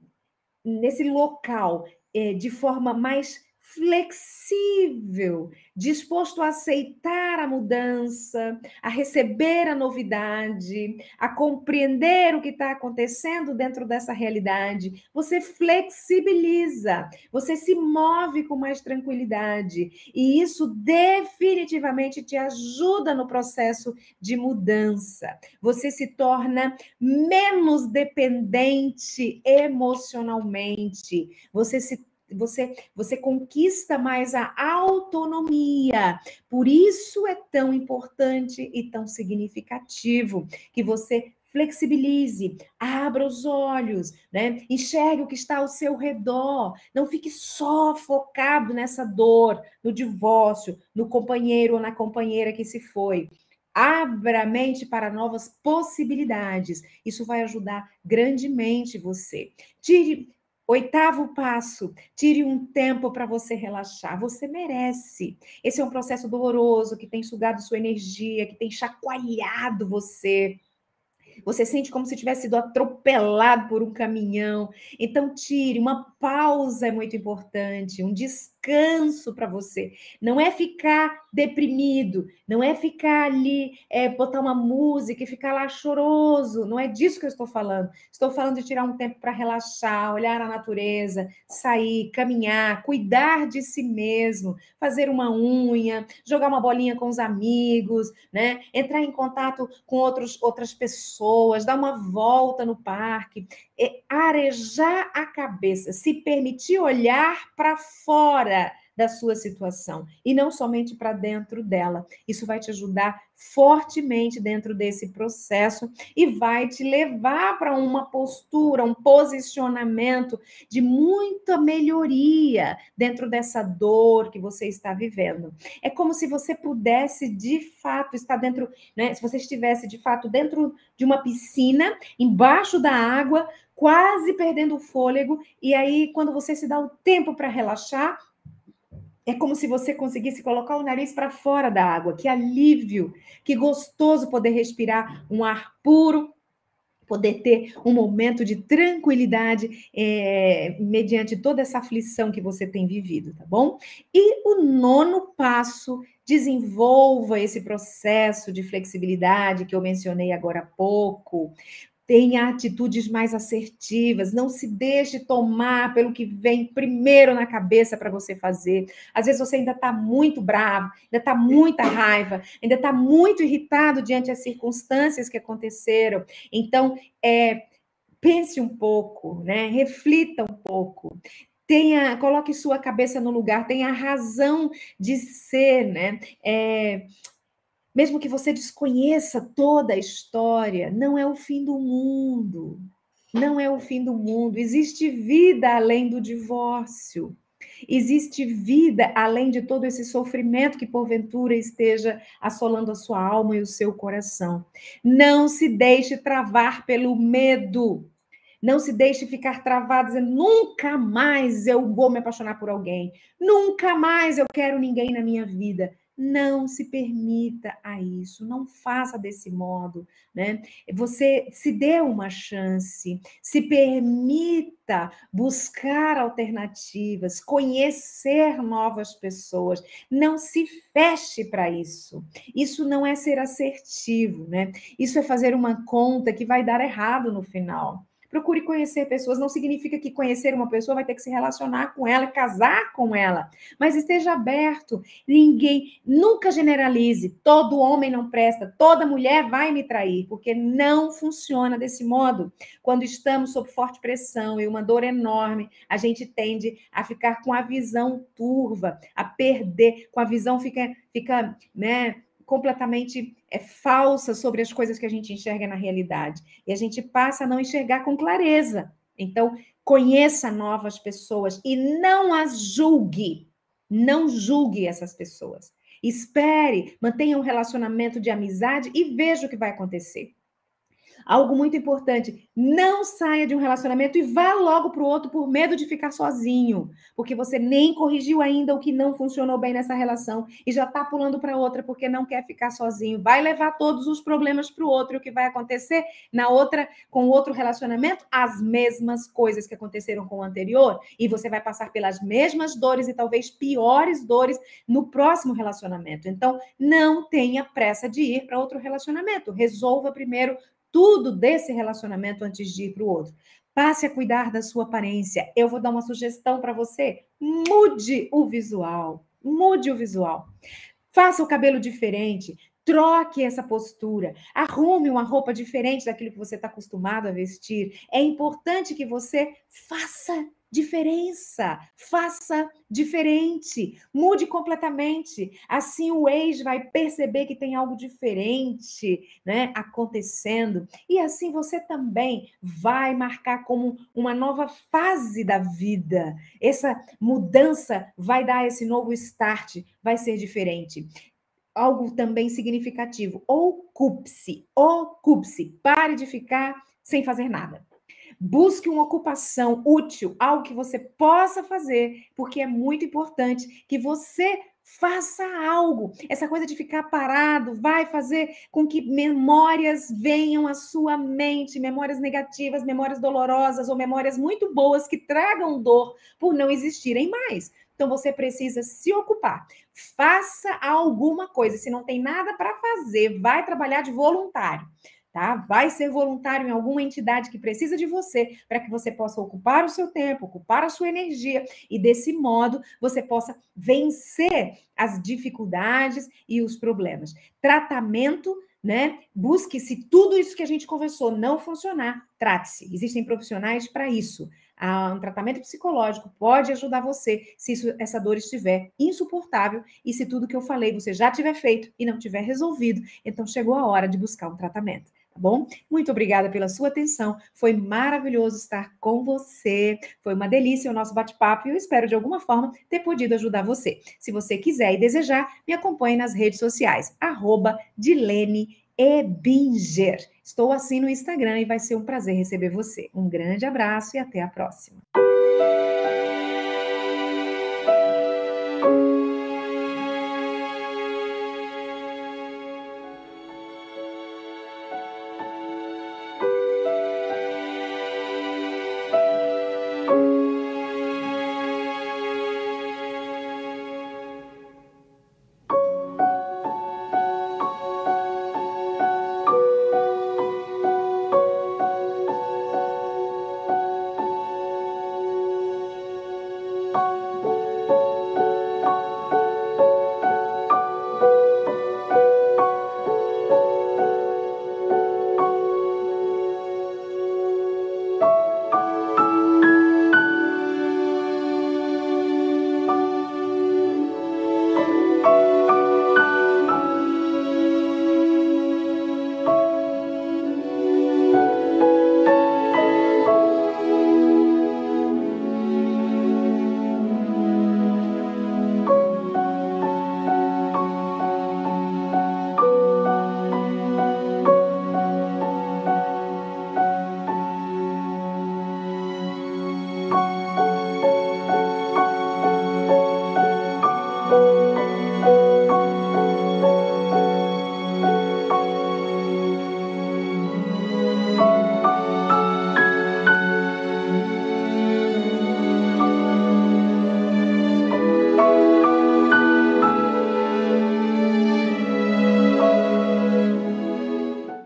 nesse local de forma mais flexível, disposto a aceitar a mudança, a receber a novidade, a compreender o que está acontecendo dentro dessa realidade. Você flexibiliza, você se move com mais tranquilidade, e isso definitivamente te ajuda no processo de mudança. Você se torna menos dependente emocionalmente, você se você, você conquista mais a autonomia. Por isso é tão importante e tão significativo que você flexibilize, abra os olhos, né? Enxergue o que está ao seu redor. Não fique só focado nessa dor, no divórcio, no companheiro ou na companheira que se foi. Abra a mente para novas possibilidades. Isso vai ajudar grandemente você. Tire Oitavo passo, tire um tempo para você relaxar. Você merece. Esse é um processo doloroso que tem sugado sua energia, que tem chacoalhado você. Você sente como se tivesse sido atropelado por um caminhão. Então, tire uma pausa é muito importante, um descanso para você. Não é ficar deprimido, não é ficar ali, é, botar uma música e ficar lá choroso. Não é disso que eu estou falando. Estou falando de tirar um tempo para relaxar, olhar a natureza, sair, caminhar, cuidar de si mesmo, fazer uma unha, jogar uma bolinha com os amigos, né? Entrar em contato com outros, outras pessoas, dar uma volta no parque, é arejar a cabeça, se permitir olhar para fora da sua situação e não somente para dentro dela. Isso vai te ajudar fortemente dentro desse processo e vai te levar para uma postura, um posicionamento de muita melhoria dentro dessa dor que você está vivendo. É como se você pudesse de fato estar dentro, né? Se você estivesse de fato dentro de uma piscina, embaixo da água, quase perdendo o fôlego, e aí quando você se dá o tempo para relaxar, é como se você conseguisse colocar o nariz para fora da água. Que alívio, que gostoso poder respirar um ar puro, poder ter um momento de tranquilidade é, mediante toda essa aflição que você tem vivido, tá bom? E o nono passo, desenvolva esse processo de flexibilidade que eu mencionei agora há pouco. Tenha atitudes mais assertivas, não se deixe tomar pelo que vem primeiro na cabeça para você fazer. Às vezes você ainda está muito bravo, ainda está muita raiva, ainda está muito irritado diante das circunstâncias que aconteceram. Então, é, pense um pouco, né? reflita um pouco. Tenha, coloque sua cabeça no lugar, tenha razão de ser, né? É, mesmo que você desconheça toda a história, não é o fim do mundo. Não é o fim do mundo. Existe vida além do divórcio. Existe vida além de todo esse sofrimento que porventura esteja assolando a sua alma e o seu coração. Não se deixe travar pelo medo. Não se deixe ficar travado dizendo nunca mais eu vou me apaixonar por alguém. Nunca mais eu quero ninguém na minha vida. Não se permita a isso, não faça desse modo, né? Você se dê uma chance, se permita buscar alternativas, conhecer novas pessoas, não se feche para isso. Isso não é ser assertivo, né? Isso é fazer uma conta que vai dar errado no final. Procure conhecer pessoas. Não significa que conhecer uma pessoa vai ter que se relacionar com ela, casar com ela. Mas esteja aberto. Ninguém, nunca generalize. Todo homem não presta, toda mulher vai me trair, porque não funciona desse modo. Quando estamos sob forte pressão e uma dor enorme, a gente tende a ficar com a visão turva, a perder, com a visão fica, fica, né? Completamente é, falsa sobre as coisas que a gente enxerga na realidade. E a gente passa a não enxergar com clareza. Então, conheça novas pessoas e não as julgue. Não julgue essas pessoas. Espere, mantenha um relacionamento de amizade e veja o que vai acontecer. Algo muito importante: não saia de um relacionamento e vá logo para o outro por medo de ficar sozinho, porque você nem corrigiu ainda o que não funcionou bem nessa relação e já está pulando para outra porque não quer ficar sozinho. Vai levar todos os problemas para o outro e o que vai acontecer na outra, com o outro relacionamento? As mesmas coisas que aconteceram com o anterior e você vai passar pelas mesmas dores e talvez piores dores no próximo relacionamento. Então, não tenha pressa de ir para outro relacionamento. Resolva primeiro tudo desse relacionamento antes de ir para o outro. Passe a cuidar da sua aparência. Eu vou dar uma sugestão para você. Mude o visual. Mude o visual. Faça o cabelo diferente. Troque essa postura. Arrume uma roupa diferente daquilo que você está acostumado a vestir. É importante que você faça diferença, faça diferente, mude completamente. Assim o ex vai perceber que tem algo diferente, né, acontecendo, e assim você também vai marcar como uma nova fase da vida. Essa mudança vai dar esse novo start, vai ser diferente algo também significativo. Ocupe-se, ocupe-se. Pare de ficar sem fazer nada. Busque uma ocupação útil, algo que você possa fazer, porque é muito importante que você faça algo. Essa coisa de ficar parado vai fazer com que memórias venham à sua mente, memórias negativas, memórias dolorosas ou memórias muito boas que tragam dor por não existirem mais. Então você precisa se ocupar. Faça alguma coisa. Se não tem nada para fazer, vai trabalhar de voluntário tá? Vai ser voluntário em alguma entidade que precisa de você para que você possa ocupar o seu tempo, ocupar a sua energia e desse modo você possa vencer as dificuldades e os problemas. Tratamento né? Busque se tudo isso que a gente conversou não funcionar, trate-se. Existem profissionais para isso. Ah, um tratamento psicológico pode ajudar você se isso, essa dor estiver insuportável e se tudo que eu falei você já tiver feito e não tiver resolvido, então chegou a hora de buscar um tratamento tá bom? Muito obrigada pela sua atenção. Foi maravilhoso estar com você. Foi uma delícia o nosso bate-papo e eu espero de alguma forma ter podido ajudar você. Se você quiser e desejar, me acompanhe nas redes sociais, arroba Dilene Ebinger. Estou assim no Instagram e vai ser um prazer receber você. Um grande abraço e até a próxima.